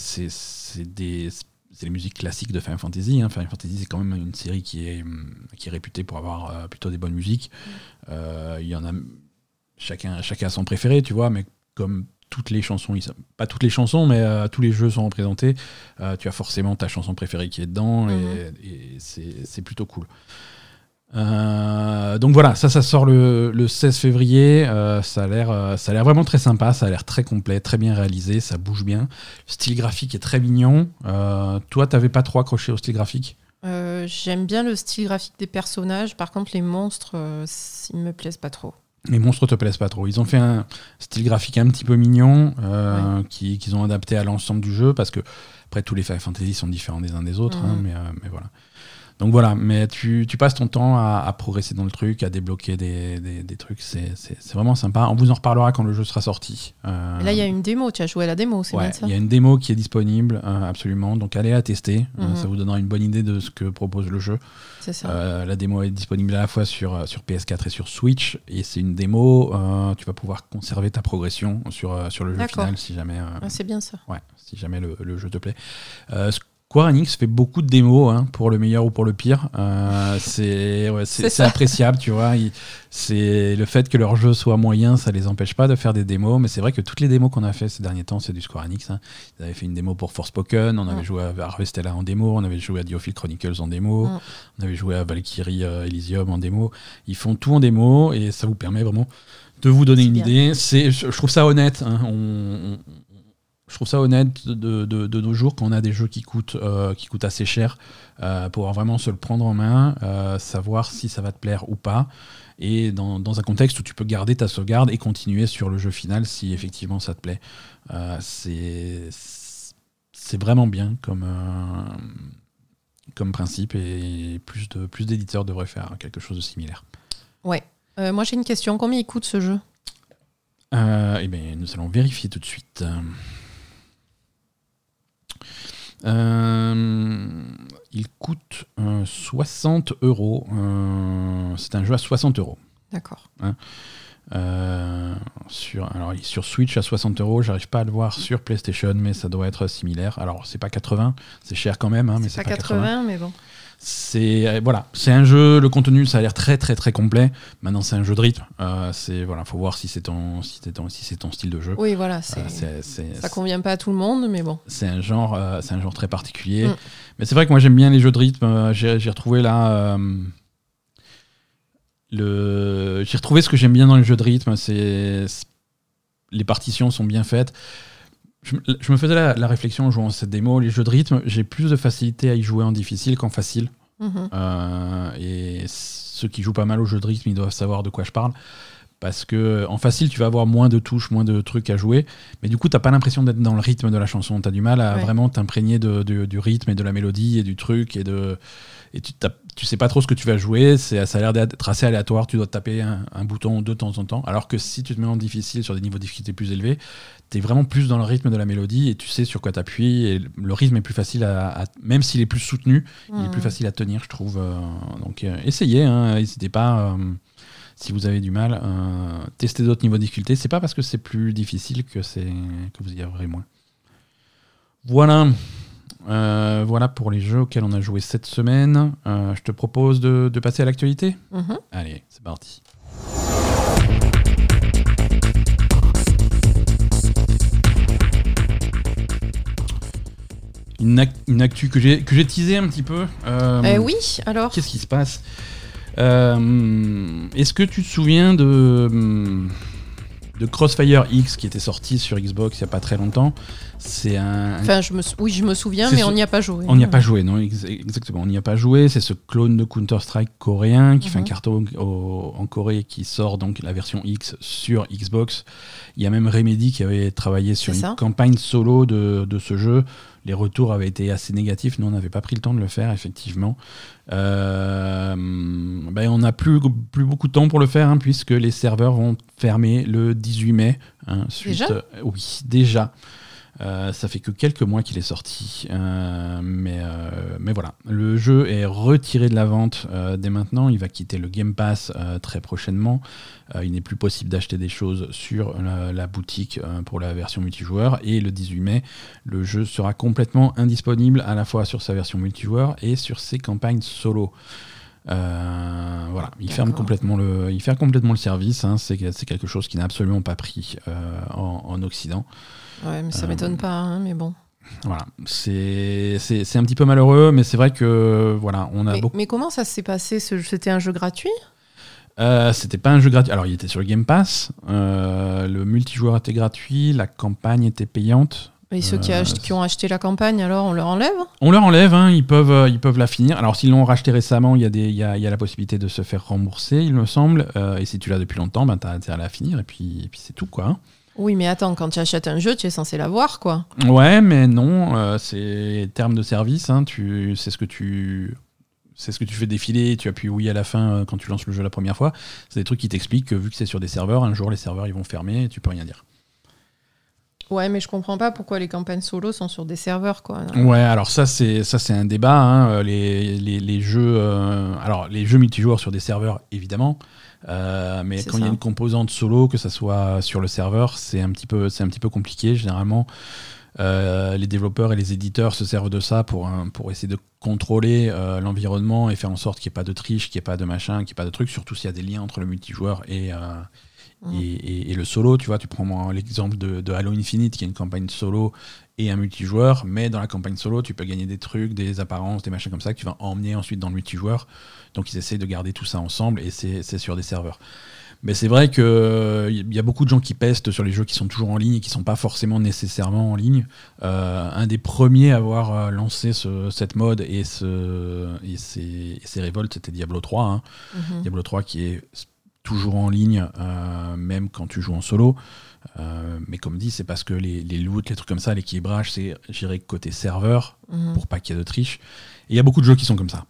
les musiques classiques de Final Fantasy. hein. Final Fantasy, c'est quand même une série qui est, qui est réputée pour avoir euh, plutôt des bonnes musiques. Euh, Il y en a chacun, chacun a son préféré, tu vois, mais comme toutes les chansons, pas toutes les chansons, mais tous les jeux sont représentés, tu as forcément ta chanson préférée qui est dedans, et, et c'est c'est plutôt cool. Euh, donc voilà, ça, ça sort le, le 16 février. euh, ça a l'air, euh, ça a l'air vraiment très sympa. Ça a l'air très complet, très bien réalisé. Ça bouge bien. Le style graphique est très mignon. Toi, t'avais pas trop accroché au style graphique? J'aime bien le style graphique des personnages. Par contre, les monstres, ils me plaisent pas trop. Les monstres te plaisent pas trop. Ils ont fait un style graphique un petit peu mignon qui- qu'ils ont adapté à l'ensemble du jeu parce que après tous les Final Fantasy sont différents des uns des autres. hein, mais, euh, mais voilà. Donc voilà, mais tu, tu passes ton temps à, à progresser dans le truc, à débloquer des, des- des trucs. C'est vraiment sympa. On vous en reparlera quand le jeu sera sorti. Euh, là, il y a une démo. Tu as joué à la démo, c'est Ouais, bien ça il y a une démo qui est disponible, euh, absolument. Donc allez la tester. Euh, Mhm. ça vous donnera une bonne idée de ce que propose le jeu. C'est ça. Euh, la démo est disponible à la fois sur, euh, sur PS4 et sur Switch. Et c'est une démo, tu vas pouvoir conserver ta progression sur, sur le jeu final si jamais, Ah, c'est bien ça. ouais, si jamais le, le jeu te plaît. Square Enix fait beaucoup de démos, hein, pour le meilleur ou pour le pire. Euh, c'est ouais, appréciable, tu vois. C'est le fait que leur jeu soit moyen, ça les empêche pas de faire des démos. Mais c'est vrai que toutes les démos qu'on a fait ces derniers temps, c'est du Square Enix. hein. Ils avaient fait une démo pour Forspoken, on avait Mm. joué à Harvestella en démo, on avait joué à Diophile Chronicles en démo, Mm. on avait joué à Valkyrie euh, Elysium en démo. Ils font tout en démo et ça vous permet vraiment de vous donner une bien. idée. C'est, je je trouve ça honnête. hein. On- on- je trouve ça honnête de, de- de nos jours quand on a des jeux qui coûtent, euh, qui coûtent assez cher, euh, pouvoir vraiment se le prendre en main, euh, savoir si ça va te plaire ou pas, et dans, dans un contexte où tu peux garder ta sauvegarde et continuer sur le jeu final si effectivement ça te plaît. Euh, c'est, vraiment bien comme, comme principe et plus, de, plus d'éditeurs devraient faire quelque chose de similaire. Ouais. Moi, j'ai une question. Combien il coûte ce jeu? Eh bien, nous allons vérifier tout de suite. Euh, il coûte euh, 60 euros. Euh, c'est un jeu à 60 euros. D'accord. Euh, sur, alors, sur Switch à 60 euros. J'arrive pas à le voir sur PlayStation, mais ça doit être similaire. Alors, c'est pas 80, c'est cher quand même, hein, mais c'est pas 80, mais bon. C'est euh, voilà, c'est un jeu. Le contenu, ça a l'air très très très complet. Maintenant, c'est un jeu de rythme. Euh, c'est voilà, faut voir si c'est ton si c'est ton si c'est ton style de jeu. Oui, voilà. Euh, c'est c'est- c'est- ça convient pas à tout le monde, mais bon. c'est un genre, euh, c'est un genre très particulier. Mm. Mais c'est vrai que moi j'aime bien les jeux de rythme. Euh, J'ai j'ai retrouvé là, euh, le... J'ai retrouvé ce que j'aime bien dans les jeux de rythme. C'est les partitions sont bien faites. Je, me faisais la, réflexion en jouant cette démo. Les jeux de rythme, j'ai plus de facilité à y jouer en difficile qu'en facile. Mhm. Euh, et ceux qui jouent pas mal aux jeux de rythme, ils doivent savoir de quoi je parle. Parce que en facile, tu vas avoir moins de touches, moins de trucs à jouer. Mais du coup, tu n'as pas l'impression d'être dans le rythme de la chanson. Tu as du mal à vraiment t'imprégner de, du rythme et de la mélodie et du truc. Et, de, et tu, tu sais pas trop ce que tu vas jouer. Ça a l'air d'être assez aléatoire. Tu dois taper un, un, bouton de temps en temps. Alors que si tu te mets en difficile sur des niveaux de difficulté plus élevés, tu es vraiment plus dans le rythme de la mélodie et tu sais sur quoi t'appuies. Et le rythme est plus facile à. même s'il est plus soutenu, il est plus mmh. facile à tenir, je trouve. Euh, donc euh, essayez, hein, n'hésitez pas. Euh, si vous avez du mal, testez d'autres niveaux de difficulté. C'est pas parce que c'est plus difficile que, que vous y aurez moins. Voilà. voilà pour les jeux auxquels on a joué cette semaine. je te propose de, passer à l'actualité. Mmh. Allez, c'est parti. une, actu que j'ai que j'ai teasé un petit peu. Euh, eh oui, alors. Qu'est-ce qui se passe? Euh, Est-ce que tu te souviens de de Crossfire X qui était sorti sur Xbox il n'y a pas très longtemps? C'est un. Enfin, je me, oui, je me souviens, mais on n'y a pas joué. On n'y a pas joué, non, exactement. On n'y a pas joué. C'est ce clone de Counter-Strike coréen qui fait un mhm. carton en Corée qui sort donc la version X sur Xbox. Il y a même Remedy qui avait travaillé sur une campagne solo de, de ce jeu les retours avaient été assez négatifs. Nous, on n'avait pas pris le temps de le faire, effectivement. Euh, ben, on n'a plus, plus beaucoup de temps pour le faire, hein, puisque les serveurs vont fermer le 18 mai. Hein, déjà? Euh, Oui, déjà. Euh, ça fait que quelques mois qu'il est sorti, euh, mais, euh, mais voilà. Le jeu est retiré de la vente dès maintenant. Il va quitter le Game Pass très prochainement. il n'est plus possible d'acheter des choses sur la, boutique pour la version multijoueur. Et le 18 mai, le jeu sera complètement indisponible à la fois sur sa version multijoueur et sur ses campagnes solo. voilà, il ferme complètement le, il ferme complètement le service. Hein. C'est quelque chose qui n'a absolument pas pris en, en, Occident. Ouais, mais ça m'étonne pas, hein, mais bon. Voilà, c'est un petit peu malheureux, mais c'est vrai que voilà, on a mais, beaucoup. Mais comment ça s'est passé C'était un jeu gratuit? Euh, C'était pas un jeu gratuit. Alors, il était sur le Game Pass. Euh, le multijoueur était gratuit, la campagne était payante. Et ceux qui, euh, qui, ont acheté la campagne, alors on leur enlève? On leur enlève, hein, ils, peuvent, euh, ils peuvent la finir. Alors s'ils l'ont racheté récemment, il y, a des, y a, y, a la possibilité de se faire rembourser, il me semble. et si tu l'as depuis longtemps, ben, tu as intérêt à la finir, et puis, et puis c'est tout. quoi. Oui, mais attends, quand tu achètes un jeu, tu es censé l'avoir, quoi. Ouais, mais non, euh, c'est terme de service. Hein, tu, c'est ce que tu, c'est ce que tu fais défiler. Tu appuies oui à la fin euh, quand tu lances le jeu la première fois. C'est des trucs qui t'expliquent que vu que c'est sur des serveurs, un jour les serveurs ils vont fermer, et tu peux rien dire. Ouais, mais je comprends pas pourquoi les campagnes solo sont sur des serveurs, quoi. Ouais, alors ça c'est ça c'est un débat. Hein, les, les, les, jeux, euh, alors les jeux multijoueurs sur des serveurs, évidemment. Euh, mais quand il y a une composante solo, que ça soit sur le serveur, c'est un petit peu, c'est un petit peu compliqué. Généralement, euh, les développeurs et les éditeurs se servent de ça pour, pour essayer de contrôler euh, l'environnement et faire en sorte qu'il n'y ait pas de triche, qu'il n'y ait pas de machin, qu'il n'y ait pas de truc, surtout s'il y a des liens entre le multijoueur et, mmh. et, le solo. Tu vois, tu prends l'exemple de, de, Halo Infinite, qui est une campagne solo et un multijoueur, mais dans la campagne solo, tu peux gagner des trucs, des apparences, des machins comme ça que tu vas emmener ensuite dans le multijoueur. Donc ils essaient de garder tout ça ensemble et c'est sur des serveurs. Mais c'est vrai qu'il il y a beaucoup de gens qui pestent sur les jeux qui sont toujours en ligne et qui ne sont pas forcément nécessairement en ligne. Euh, un des premiers à avoir euh, lancé cette mode et, ce, et, ces, révoltes, c'était Diablo 3. Hein. Mhm. Diablo 3 qui est toujours en ligne, euh, même quand tu joues en solo. mais comme dit, c'est parce que les, les loots, les trucs comme ça, l'équilibrage, c'est géré côté serveur mhm. pour pas qu'il y ait de triche. Et il y a beaucoup de jeux qui sont comme ça.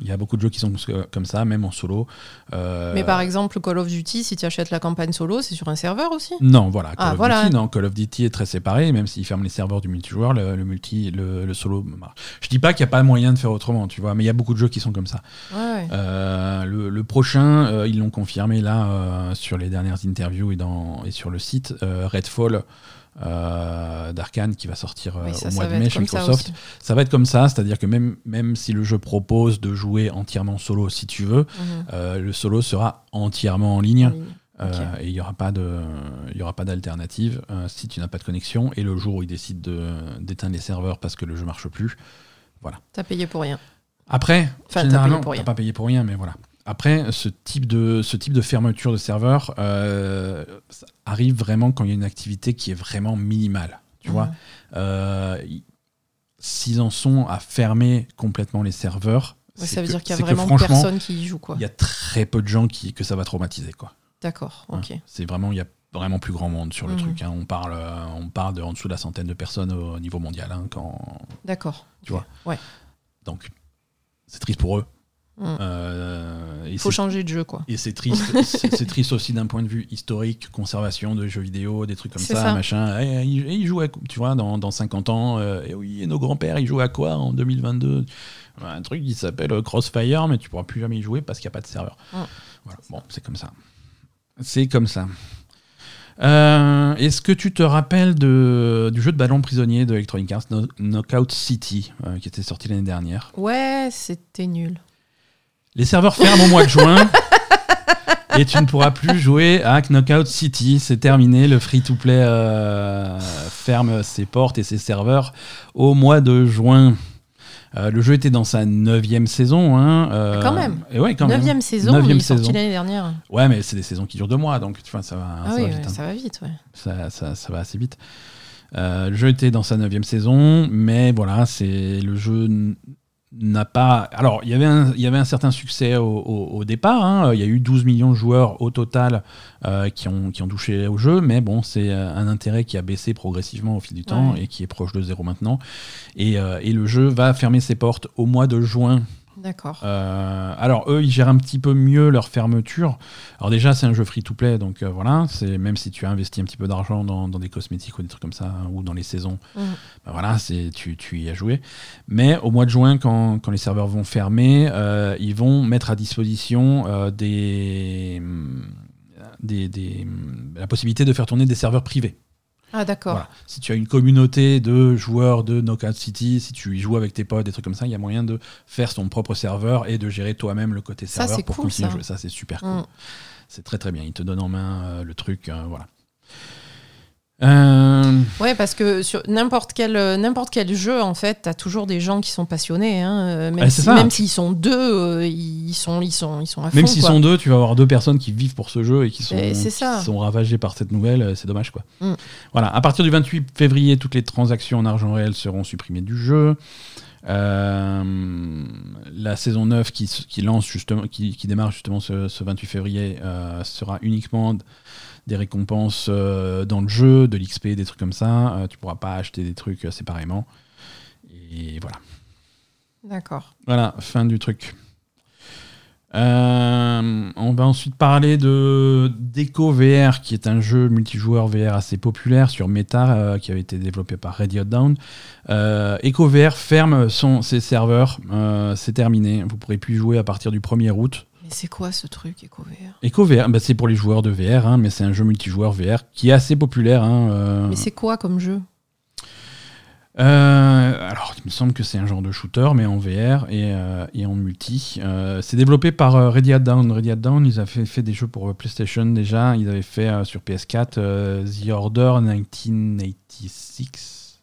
Il y a beaucoup de jeux qui sont comme ça, même en solo. Euh, Mais par exemple, Call of Duty, si tu achètes la campagne solo, c'est sur un serveur aussi Non, voilà. Call, ah, of, Duty, non, Call of Duty est très séparé, même s'il ferme les serveurs du multijoueur, le, multi, le, solo marche. Je dis pas qu'il n'y a pas moyen de faire autrement, tu vois, mais il y a beaucoup de jeux qui sont comme ça. Euh, le, prochain, euh, ils l'ont confirmé là sur les dernières interviews et, dans, et sur le site, Redfall. Euh, d'Arkane qui va sortir euh, au mois de mai chez Microsoft. Ça, va être comme ça, c'est-à-dire que même, même si le jeu propose de jouer entièrement solo si tu veux, mhm. euh, le solo sera entièrement en ligne. et il n'y aura pas d'alternative si tu n'as pas de connexion. Et le jour où ils décident d'éteindre les serveurs parce que le jeu marche plus, voilà. T'as payé pour rien. Après, enfin, généralement, t'as pas payé pour rien, mais voilà. Après, ce type de, ce type de fermeture de serveur euh, arrive vraiment quand il y a une activité qui est vraiment minimale. Tu vois Euh, S'ils en sont à fermer complètement les serveurs, Ouais, ça veut que- dire qu'il y a vraiment personne qui y joue, quoi. Il y a très peu de gens qui, que ça va traumatiser. Quoi. D'accord, Hein. ok. C'est vraiment, il y a vraiment plus grand monde sur le Mhm. truc. hein. On parle, euh, on parle de en dessous de la centaine de personnes au niveau mondial. hein, quand, D'accord. Tu ok. Ouais. donc, c'est triste pour eux. Mhm. Euh, et Faut changer de jeu, quoi. Et c'est triste, (laughs) c'est triste aussi d'un point de vue historique, conservation de jeux vidéo, des trucs comme ça, ça. machin. Et, ils- et ils jouent à, tu vois, dans, dans 50 ans, euh, et oui, et nos grands-pères, ils jouent à quoi en 2022 Un truc qui s'appelle euh, Crossfire, mais tu pourras plus jamais y jouer parce qu'il n'y a pas de serveur. Voilà, bon, c'est comme ça. C'est comme ça. Euh, Est-ce que tu te rappelles de, du jeu de ballon prisonnier de Electronic Arts, No- Knockout City, euh, qui était sorti l'année dernière? Ouais, c'était nul. Les serveurs ferment au mois de juin. Et tu ne pourras plus jouer à Knockout City. C'est terminé. Le free-to-play euh, ferme ses portes et ses serveurs au mois de juin. Euh, le jeu était dans sa neuvième saison. Hein, euh, Quand même. Et ouais, quand même. Neuvième saison, Neuvième il est sorti saison. l'année dernière. Ouais, mais c'est des saisons qui durent deux mois, donc tu vois, ça va, Ah ça oui, va ouais, vite. hein. ça va vite, ouais. Ça, ça- ça va assez vite. Euh, le jeu était dans sa neuvième saison, mais voilà, c'est le jeu n'a pas. Alors, il y avait un, il y avait un certain succès au, au- au départ. hein. Il y a eu 12 millions de joueurs au total euh, qui, ont, qui ont touché au jeu, mais bon, c'est euh, un intérêt qui a baissé progressivement au fil du temps et qui est proche de zéro maintenant. Et, euh, et le jeu va fermer ses portes au mois de juin D'accord. euh, alors eux, ils gèrent un petit peu mieux leur fermeture. Alors déjà, c'est un jeu free-to-play, donc euh, voilà, c'est même si tu as investi un petit peu d'argent dans, dans des cosmétiques ou des trucs comme ça, hein, ou dans les saisons, bah voilà, c'est tu, tu y as joué. Mais au mois de juin, quand, quand les serveurs vont fermer, euh, ils vont mettre à disposition des, des, des, la possibilité de faire tourner des serveurs privés. Ah, d'accord. Voilà. Si tu as une communauté de joueurs de Knockout City, si tu y joues avec tes potes, des trucs comme ça, il y a moyen de faire ton propre serveur et de gérer toi-même le côté Ça, serveur c'est pour cool, continuer ça. à jouer. Ça, c'est super cool. Mm. C'est très très bien. Il te donne en main euh, le truc. euh, voilà. Euh, Ouais, parce que sur n'importe quel, euh, n'importe quel jeu, en fait, t'as toujours des gens qui sont passionnés. Hein, euh, même Ah, si- même s'ils sont deux, euh, ils, sont, ils, sont, ils sont à fond. même s'ils quoi. sont deux, tu vas avoir deux personnes qui vivent pour ce jeu et qui sont, Et c'est qui ça. sont ravagées par cette nouvelle. C'est dommage quoi. Mm. Voilà. À partir du 28 février, toutes les transactions en argent réel seront supprimées du jeu. Euh, la saison 9 qui, lance justement, qui, qui démarre justement ce, ce 28 février sera uniquement des récompenses euh, dans le jeu, de l'XP, des trucs comme ça. Euh, tu pourras pas acheter des trucs euh, séparément. Et voilà. D'accord. Voilà, fin du truc. Euh, on va ensuite parler de Deco VR, qui est un jeu multijoueur VR assez populaire sur Meta, euh, qui avait été développé par Radiot Down. Euh, Eco VR ferme son, ses serveurs, c'est terminé. Vous pourrez plus jouer à partir du 1er août. Mais c'est quoi ce truc, EcoVR Eco VR, bah, c'est pour les joueurs de VR, hein, mais c'est un jeu multijoueur VR qui est assez populaire. hein, euh, Mais c'est quoi comme jeu? Euh, alors, il me semble que c'est un genre de shooter, mais en VR et, euh, et en multi. C'est développé par Ready at Down. Ready at Down, ils avaient fait des jeux pour PlayStation déjà. Ils avaient fait sur PS4 euh, The Order 1986,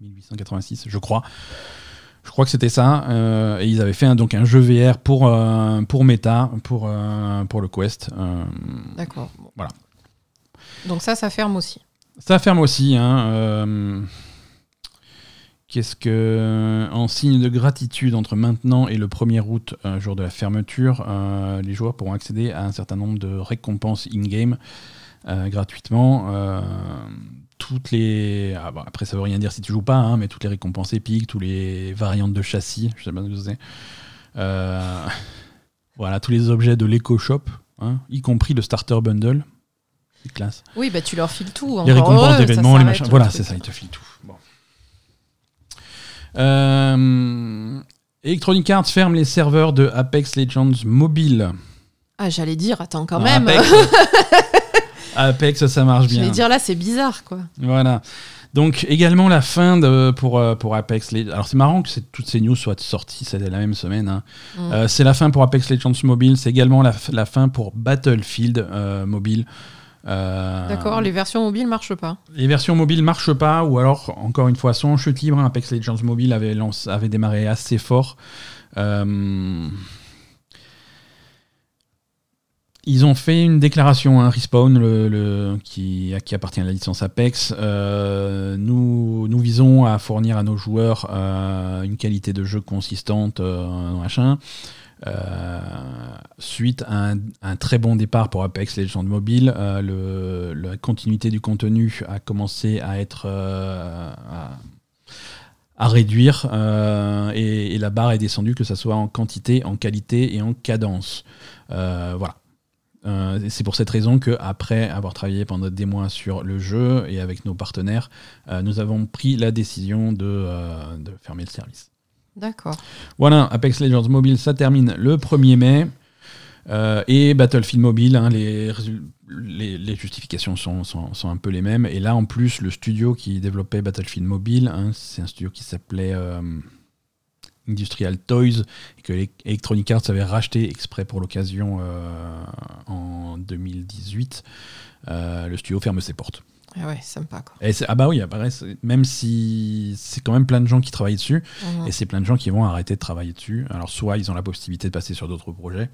1886, je crois. Je crois que c'était ça. Euh, et ils avaient fait un, donc un jeu VR pour, euh, pour Meta, pour, euh, pour le Quest. D'accord. Voilà. Donc ça, ça ferme aussi. Ça ferme aussi. Hein, Qu'est-ce que, en signe de gratitude entre maintenant et le 1er août, jour de la fermeture, les joueurs pourront accéder à un certain nombre de récompenses in-game gratuitement. Toutes les, ah, bon, après ça veut rien dire si tu joues pas, hein, mais toutes les récompenses épiques, tous les variantes de châssis, je sais pas ce que c'est. Euh, voilà, tous les objets de l'Eco Shop, hein, y compris le starter bundle. C'est classe Oui, bah tu leur files tout. les récompenses d'événements, les machins. Voilà, c'est ça, il te file tout. Bon. Euh, Electronic Arts ferme les serveurs de Apex Legends Mobile. Ah, j'allais dire, attends, quand Non, même. Apex, (laughs) Apex, ça marche bien. J'allais dire là, c'est bizarre, quoi. Voilà. Donc également la fin de, pour, euh, pour Apex Legends. Alors c'est marrant que toutes ces news soient sorties c'était la même semaine. hein. Mm. Euh, c'est la fin pour Apex Legends Mobile. C'est également la, fin pour Battlefield euh, Mobile. Euh, D'accord, les versions mobiles marchent pas. Les versions mobiles marchent pas, ou alors, encore une fois, sont en chute libre. hein. Apex Legends Mobile avait, démarré assez fort. Euh, Ils ont fait une déclaration, un Respawn, qui, à qui appartient à la licence Apex. Euh, nous, visons à fournir à nos joueurs euh, une qualité de jeu consistante, euh, machin. Suite à un, très bon départ pour Apex Legends Mobile, le- la continuité du contenu a commencé à être à, réduire et, la barre est descendue, que ce soit en quantité, en qualité et en cadence. Voilà. Euh, c'est pour cette raison que après avoir travaillé pendant des mois sur le jeu et avec nos partenaires, euh, nous avons pris la décision de, euh, de fermer le service. D'accord. Voilà, Apex Legends Mobile, ça termine le 1er mai. Et Battlefield Mobile, hein, les, résul- les, les justifications sont, sont- sont un peu les mêmes. Et là, en plus, le studio qui développait Battlefield Mobile, hein, c'est un studio qui s'appelait Industrial Toys, et que Electronic Arts avait racheté exprès pour l'occasion euh, en 2018. Euh, le studio ferme ses portes. Ah ouais, sympa quoi. Et ah bah oui, c'est- même si c'est quand même plein de gens qui travaillent dessus, Mhm. et c'est plein de gens qui vont arrêter de travailler dessus. Alors, soit ils ont la possibilité de passer sur d'autres projets,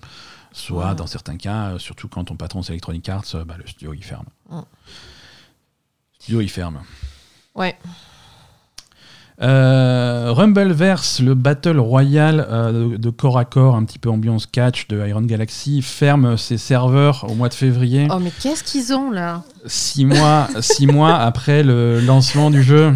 soit Ouais. dans certains cas, euh, surtout quand ton patron c'est Electronic Arts, bah, le studio il ferme. Mm. Le studio il ferme. Ouais. Euh, Rumbleverse, le battle royal euh, de, de corps à corps, un petit peu ambiance catch de Iron Galaxy, ferme ses serveurs au mois de février, Oh mais qu'est-ce qu'ils ont là? Six mois, six mois après le lancement du jeu.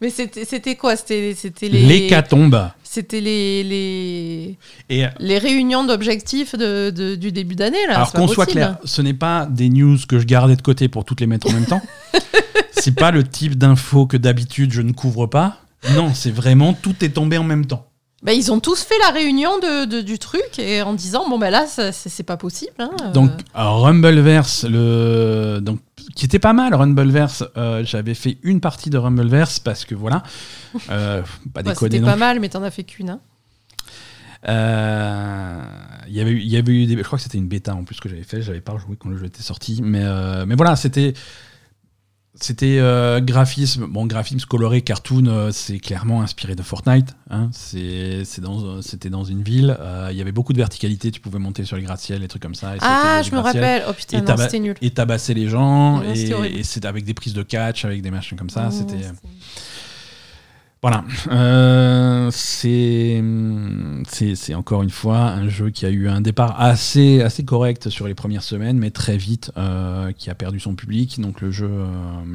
Mais c'était quoi? C'était c'était les L'hécatombe. C'était les les Et les réunions d'objectifs de, de- du début d'année là. Alors qu'on soit clair, ce n'est pas des news que je gardais de côté pour toutes les mettre en même temps. (laughs) c'est pas le type d'infos que d'habitude je ne couvre pas. Non, c'est vraiment tout est tombé en même temps. Bah, ils ont tous fait la réunion de, de- du truc et en disant bon ben là ça- c'est pas possible. hein, euh. Donc Rumbleverse, le donc qui était pas mal Rumbleverse. euh, J'avais fait une partie de Rumbleverse parce que voilà, euh, pas Bah, c'était pas mal mais t'en as fait qu'une. Hein. Euh, Il y avait eu, il y avait eu des, je crois que c'était une bêta en plus que j'avais fait. J'avais pas joué quand le jeu était sorti, mais euh, mais voilà, c'était c'était euh, graphisme, bon graphisme coloré, cartoon, euh, c'est clairement inspiré de Fortnite. Hein, c'est c'est dans c'était dans une ville. euh, Il y avait beaucoup de verticalité. Tu pouvais monter sur les gratte-ciel, des trucs comme ça. et Ah je me rappelle. Oh putain c'était nul. Et tabasser les gens. Non, c'était et c'était avec des prises de catch, avec des machins comme ça. C'était c'était- voilà. Euh, c'est encore une fois un jeu qui a eu un départ assez, assez correct sur les premières semaines, mais très vite euh, qui a perdu son public. Donc le jeu, euh,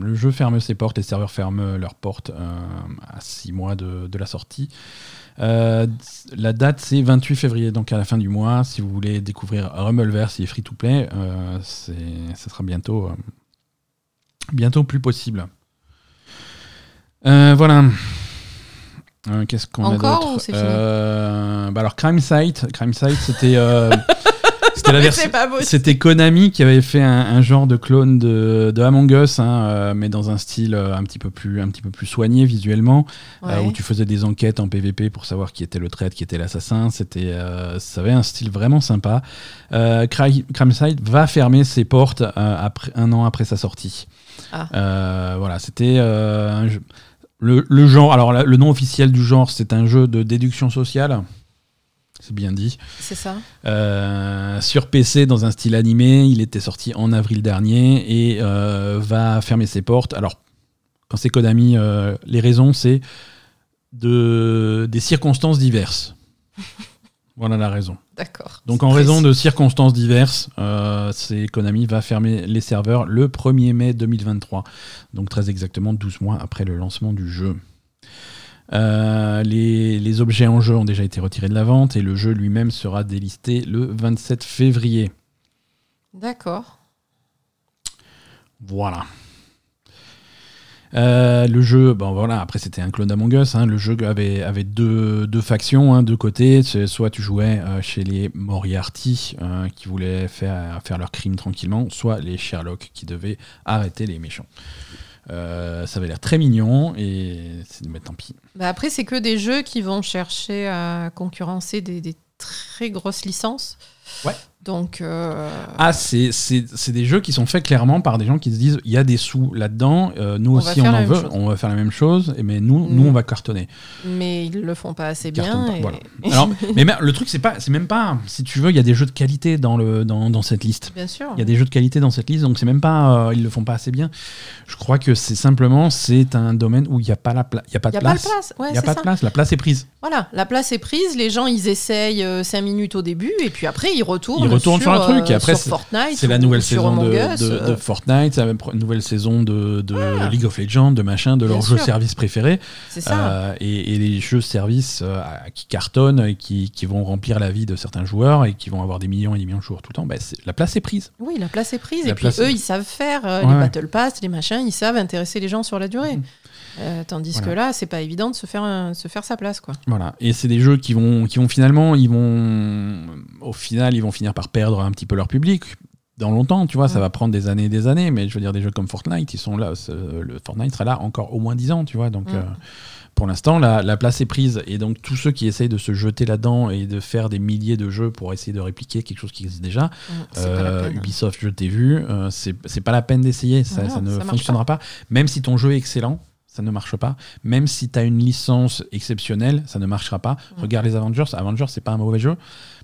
le jeu ferme ses portes, les serveurs ferment leurs portes euh, à six mois de, de la sortie. Euh, la date c'est 28 février, donc à la fin du mois. Si vous voulez découvrir Rumbleverse, est free to play. Ça sera bientôt, bientôt plus possible. Voilà. Euh, Qu'est-ce qu'on a Encore d'autre Euh, bah alors Crime Site, Crime Site, c'était euh, (laughs) c'était Konami qui avait fait un, un genre de clone de, de Among Us, hein, euh, mais dans un style euh, un petit peu plus, un petit peu plus soigné visuellement, euh, Ouais. où tu faisais des enquêtes en PVP pour savoir qui était le traître, qui était l'assassin. C'était, ça avait un style vraiment sympa. Crime Site va fermer ses portes après, un an après sa sortie. Ah. Voilà, c'était un jeu- le, le genre. Alors la- le nom officiel du genre, c'est un jeu de déduction sociale. C'est bien dit. C'est ça. Euh, sur PC dans un style animé. Il était sorti en avril dernier et euh, va fermer ses portes. Alors, quand c'est Konami, euh, les raisons, c'est de, des circonstances diverses. (laughs) voilà la raison. D'accord. Donc, en raison de circonstances diverses, euh, c'est Konami va fermer les serveurs le 1er mai 2023. Donc, très exactement 12 mois après le lancement du jeu. Euh, les, les objets en jeu ont déjà été retirés de la vente et le jeu lui-même sera délisté le 27 février. D'accord. Voilà. Euh, le jeu, bon voilà, après c'était un clone d'Among Us. hein, le jeu avait, avait deux, deux factions, hein, deux côtés. Soit tu jouais euh, chez les Moriarty euh, qui voulaient faire, faire leur crime tranquillement, soit les Sherlock qui devaient arrêter les méchants. Euh, ça avait l'air très mignon et c'est mais tant pis. Bah après, c'est que des jeux qui vont chercher à concurrencer des, des très grosses licences. Ouais. Donc. euh, Ah, c'est c'est- c'est des jeux qui sont faits clairement par des gens qui se disent il y a des sous là-dedans, euh, nous On aussi on en veut, chose. on va faire la même chose, mais nous, nous Mm. on va cartonner. mais ils le font pas assez bien. pas, et- voilà. (laughs) Alors, mais le truc, c'est pas, c'est même pas, si tu veux, il y a des jeux de qualité dans, le, dans, dans cette liste. Bien sûr. Il y a des jeux de qualité dans cette liste, donc c'est même pas, euh, ils le font pas assez bien. Je crois que c'est simplement, c'est un domaine où il n'y a pas la place, il y a pas de n'y a pas de place. Ouais, Il y a pas ça. de place, la place est prise. Voilà, la place est prise, les gens ils essayent 5 minutes au début et puis après ils retournent, Ils retournent sur, le truc, et euh, après c'est- la ou nouvelle saison de, de- de Fortnite, c'est la nouvelle saison de, de League of Legends, de machin, de leurs jeux services préférés. C'est ça. Euh, et, et les jeux services euh, qui cartonnent et qui, qui vont remplir la vie de certains joueurs et qui vont avoir des millions et des millions de joueurs tout le temps, bah, la place est prise. Oui, la place est prise. La et puis eux, est- ils savent faire Ouais, les. Battle Pass, les machins, ils savent intéresser les gens sur la durée. Mhm. Euh, tandis Voilà. que là, c'est pas évident de se faire, un- se faire sa place. quoi. Voilà. Et c'est des jeux qui vont, qui vont finalement, ils vont, au final, ils vont finir par perdre un petit peu leur public. Dans longtemps, tu vois, ça va prendre des années et des années, mais je veux dire, des jeux comme Fortnite, ils sont là, le Fortnite sera là encore au moins 10 ans, tu vois, donc Mm. euh, pour l'instant, la, la place est prise, et donc tous ceux qui essayent de se jeter là-dedans et de faire des milliers de jeux pour essayer de répliquer quelque chose qui existe déjà, Mm, euh. Ubisoft, je t'ai vu, euh, c'est pas la peine d'essayer, ça, ne ça fonctionnera pas. Même si ton jeu est excellent, ça ne marche pas. Même si tu as une licence exceptionnelle, ça ne marchera pas. Regarde les Avengers, Avengers, c'est pas un mauvais jeu,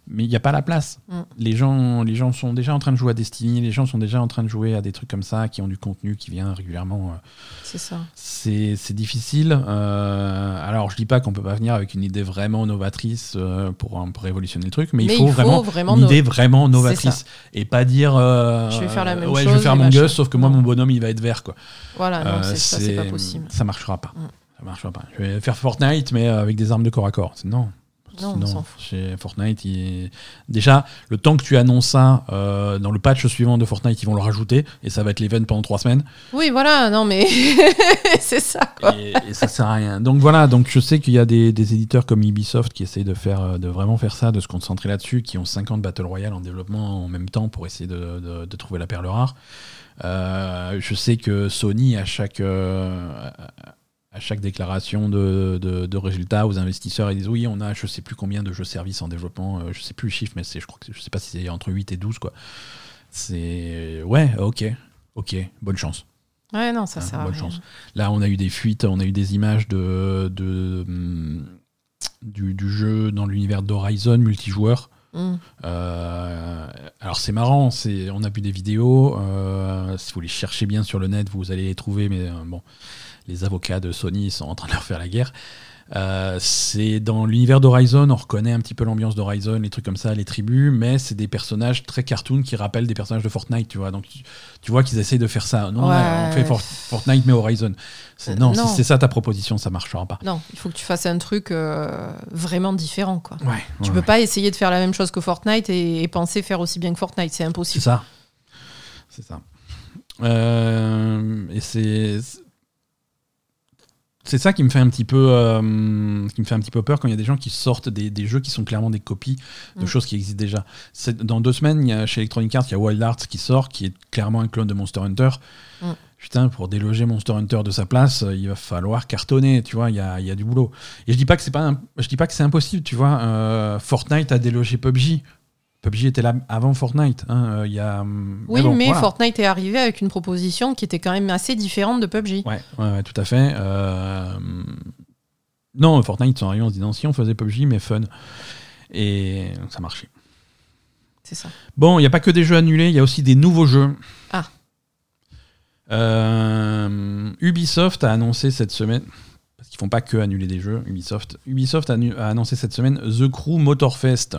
mais il n'y a pas la place. Mm. Les, gens, les gens sont déjà en train de jouer à Destiny, les gens sont déjà en train de jouer à des trucs comme ça, qui ont du contenu qui vient régulièrement. euh, C'est ça. c'est difficile. Euh, alors, je dis pas qu'on peut pas venir avec une idée vraiment novatrice euh, pour, pour révolutionner le truc, mais, Mais il faut vraiment, vraiment une no- idée vraiment novatrice et pas dire euh, Je vais faire la même ouais, chose, je vais faire mon gosse, sauf que moi Non. mon bonhomme il va être vert quoi. Voilà, non, c'est ça, c'est pas possible. Ça marchera pas. Mm. Ça marchera pas. Je vais faire Fortnite mais avec des armes de corps à corps. C'est- Non. Non, on s'en fout. Chez Fortnite, il- déjà, le temps que tu annonces ça, euh, dans le patch suivant de Fortnite, ils vont le rajouter et ça va être l'event pendant trois semaines. Oui, voilà, non, mais (laughs) c'est ça, quoi. et, et ça sert à rien. Donc voilà, donc je sais qu'il y a des, des éditeurs comme Ubisoft qui essayent de faire, euh, de vraiment faire ça, de se concentrer là-dessus, qui ont 50 Battle Royale en développement en même temps pour essayer de, de- de trouver la perle rare. Euh, je sais que Sony, à chaque, euh, à chaque déclaration de, de- de résultats aux investisseurs, ils disent oui, on a je sais plus combien de jeux services en développement, euh, je sais plus le chiffre, mais c'est, je crois que je sais pas si c'est entre 8 et 12 quoi. C'est ouais, ok, ok, bonne chance. Ouais, non, ça Hein, sert à bonne rien. chance. Là, on a eu des fuites, on a eu des images de, de, hum, du, du jeu dans l'univers d'Horizon multijoueur. Mm. Euh, alors c'est marrant, c'est, on a vu des vidéos. euh, si vous les cherchez bien sur le net, vous allez les trouver. Mais euh, bon, les avocats de Sony sont en train de leur faire la guerre. Euh, c'est dans l'univers d'Horizon, on reconnaît un petit peu l'ambiance d'Horizon, les trucs comme ça, les tribus, mais c'est des personnages très cartoon qui rappellent des personnages de Fortnite, tu vois. Donc tu, tu vois qu'ils essayent de faire ça. Non, Ouais. on fait For- Fortnite mais Horizon. C'est- Euh, non, non. si c'est ça ta proposition, ça marchera pas. Non, il faut que tu fasses un truc euh, vraiment différent, quoi. Ouais, Tu ouais, peux ouais. pas essayer de faire la même chose que Fortnite et, et penser faire aussi bien que Fortnite, c'est C'est impossible. ça. C'est ça. Euh, et c'est c'est ça qui me fait un petit peu euh, qui me fait un petit peu peur quand il y a des gens qui sortent des, des jeux qui sont clairement des copies de Mm. choses qui existent déjà. C'est- Dans deux semaines, il y a, chez Electronic Arts, il y a Wild Arts qui sort, qui est clairement un clone de Monster Hunter. Mm. Putain, pour déloger Monster Hunter de sa place, euh, il va falloir cartonner, tu vois, il y a, il y a du boulot. Et je dis pas que c'est pas, un- je dis pas que c'est impossible, tu vois. euh, Fortnite a délogé PUBG. PUBG était là avant Fortnite. hein, euh, il y a, hum, Oui, bon, mais voilà. Fortnite est arrivé avec une proposition qui était quand même assez différente de PUBG. Ouais, ouais, ouais, tout à fait. Euh, Non, Fortnite ils sont arrivés en se disant si on faisait PUBG, mais fun. Et ça marchait. C'est ça. Bon, il n'y a pas que des jeux annulés, il y a aussi des nouveaux jeux. Ah. Euh, Ubisoft a annoncé cette semaine, parce qu'ils font pas que annuler des jeux, Ubisoft. Ubisoft a annoncé cette semaine The Crew Motorfest.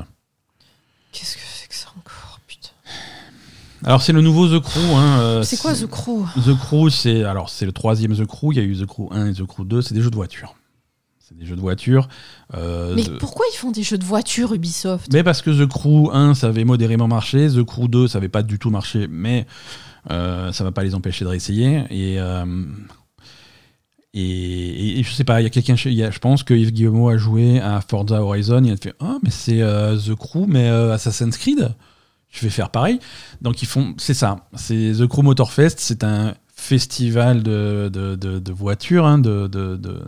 Qu'est-ce que c'est que ça encore Putain? Alors c'est le nouveau The Crew. hein, euh, C'est quoi The Crew? The Crew, c'est alors c'est le troisième The Crew. Il y a eu The Crew 1 et The Crew 2. C'est des jeux de voiture. C'est des jeux de voiture. Euh, Mais pourquoi ils font des jeux de voiture Ubisoft? Mais parce que The Crew 1, ça avait modérément marché. The Crew 2, ça avait pas du tout marché, mais euh, ça va pas les empêcher de réessayer. Et, euh, et, et- je sais pas, il y a quelqu'un, je pense que Yves Guillemot a joué à Forza Horizon. Il a fait Ah, mais c'est euh, The Crew, mais euh, Assassin's Creed. Je vais faire pareil. Donc ils font, c'est ça. C'est The Crew Motorfest. C'est un festival de, de, de, de voitures, hein, de, de, de-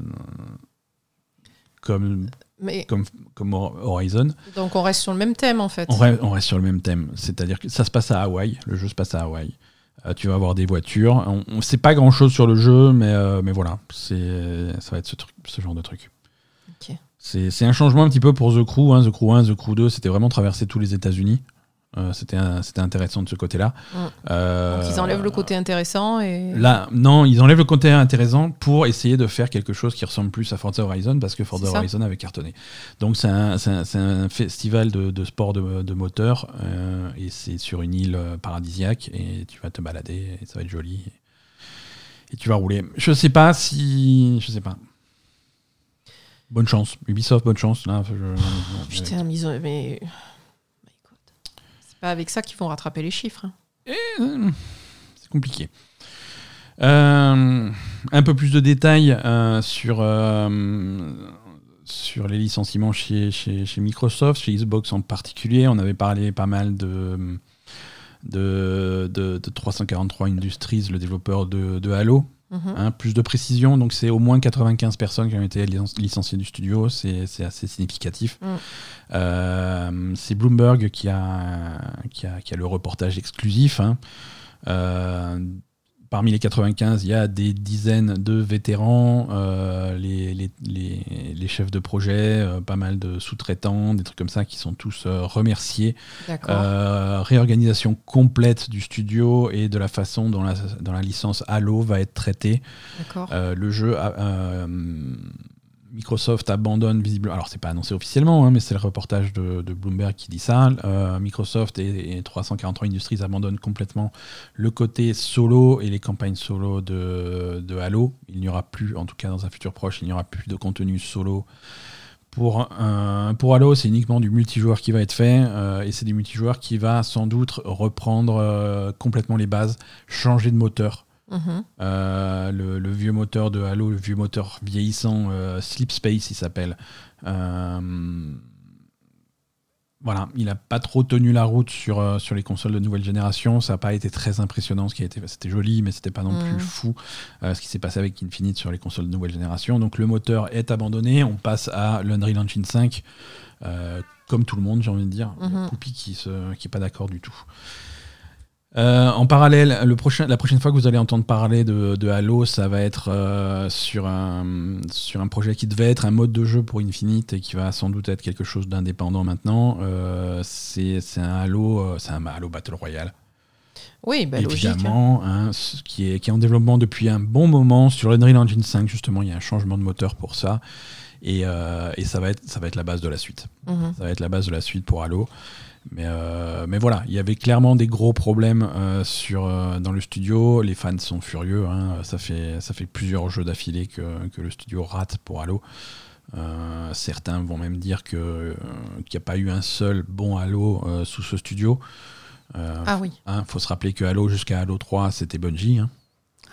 comme Mais comme, comme Horizon. donc on reste sur le même thème en fait. On on reste sur le même thème. C'est-à-dire que ça se passe à Hawaï. Le jeu se passe à Hawaï. Euh, tu vas avoir des voitures. On ne sait pas grand-chose sur le jeu, mais, euh, mais voilà. C'est, ça va être ce, truc, ce genre de truc. C'est un changement un petit peu pour The Crew. hein. The Crew 1, The Crew 2, c'était vraiment traverser tous les États-Unis. Euh, c'était, intéressant de ce côté-là. Mm. Euh, Donc ils enlèvent le côté intéressant et. Là, non, ils enlèvent le côté intéressant pour essayer de faire quelque chose qui ressemble plus à Forza Horizon parce que Forza. Horizon avait cartonné. Donc c'est un, un- un festival de, de sport de, de moteur euh, et c'est sur une île euh, paradisiaque et tu vas te balader et ça va être joli et tu vas rouler. Je sais pas si, je sais pas. Bonne chance, Ubisoft, bonne chance. Là, je- Putain, mais avec ça qu'ils vont rattraper les chiffres. hein. Euh, c'est compliqué. Euh, un peu plus de détails euh, sur, sur les licenciements chez, chez, Microsoft, chez Xbox en particulier. On avait parlé pas mal de, de, de, de 343 Industries, le développeur de Halo. Mhm. Hein, plus de précision, donc c'est au moins 95 personnes qui ont été licen- licenciées du studio, c'est c'est assez significatif. Mm. Euh, c'est Bloomberg qui a, qui, a, qui a le reportage exclusif. hein. Euh, parmi les 95, il y a des dizaines de vétérans, euh, les, les, les- les chefs de projet, euh, pas mal de sous-traitants, des trucs comme ça qui sont tous euh, remerciés. D'accord. Réorganisation complète du studio et de la façon dont la, dont la licence Halo va être traitée. D'accord. Le jeu, a- Microsoft abandonne visiblement. Alors, c'est pas annoncé officiellement, hein, mais c'est le reportage de, Bloomberg qui dit ça. Euh, Microsoft et, et 343 Industries abandonnent complètement le côté solo et les campagnes solo de, Halo. Il n'y aura plus, en tout cas dans un futur proche, il n'y aura plus de contenu solo. Pour, pour Halo, c'est uniquement du multijoueur qui va être fait, euh, et c'est du multijoueur qui va sans doute reprendre euh, complètement les bases, changer de moteur, Mhm. euh, le, le vieux moteur de Halo, le vieux moteur vieillissant, euh, Sleep Space, il s'appelle. Euh, voilà, il n'a pas trop tenu la route sur, sur les consoles de nouvelle génération. Ça n'a pas été très impressionnant. Ce qui a été, c'était joli, mais c'était pas non Mhm. plus fou. ce qui s'est passé avec Infinite sur les consoles de nouvelle génération. Donc le moteur est abandonné. On passe à l'Unreal Engine 5, euh, comme tout le monde, j'ai envie de dire. Mhm. Poupy qui n'est qui pas d'accord du tout. Euh, en parallèle, le prochain, la prochaine fois que vous allez entendre parler de, de Halo, ça va être euh, sur, un, sur un projet qui devait être un mode de jeu pour Infinite et qui va sans doute être quelque chose d'indépendant maintenant. Euh, c'est un Halo, c'est un Halo Battle Royale, Oui, bah, logique. hein. évidemment, hein, ce qui, est, qui est en développement depuis un bon moment sur l'Unreal Engine 5. Justement, il y a un changement de moteur pour ça, et, et ça va être ça va être la base de la suite. Mhm. Ça va être la base de la suite pour Halo. Mais, euh, mais voilà, il y avait clairement des gros problèmes euh, sur, euh, dans le studio. Les fans sont furieux. hein. Ça, fait, ça fait plusieurs jeux d'affilée que, que le studio rate pour Halo. Certains vont même dire qu'il n'y a pas eu un seul bon Halo sous ce studio. Ah oui. hein, faut se rappeler que Halo jusqu'à Halo 3, c'était Bungie. hein.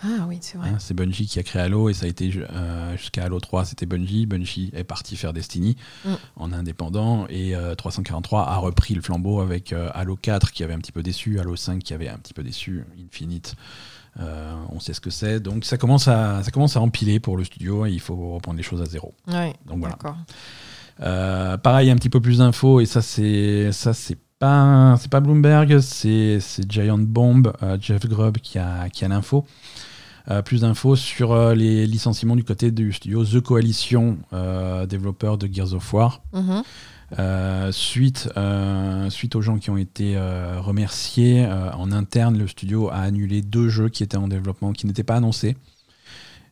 Ah oui, c'est vrai. Hein, c'est Bungie qui a créé Halo et ça a été euh, jusqu'à Halo 3, c'était Bungie. Bungie est parti faire Destiny Mm. en indépendant et euh, 343 a repris le flambeau avec euh, Halo 4 qui avait un petit peu déçu, Halo 5 qui avait un petit peu déçu, Infinite. euh, on sait ce que c'est. Donc ça commence, à, ça commence à empiler pour le studio et il faut reprendre les choses à zéro. Ouais, Donc voilà. Euh, pareil, un petit peu plus d'infos et ça c'est ça c'est pas c'est pas Bloomberg, c'est c'est Giant Bomb, euh, Jeff Grubb qui a qui a l'info. Euh, plus d'infos sur euh, les licenciements du côté du studio The Coalition, euh, développeur de Gears of War. Mhm. Suite, suite aux gens qui ont été remerciés, en interne, le studio a annulé deux jeux qui étaient en développement, qui n'étaient pas annoncés,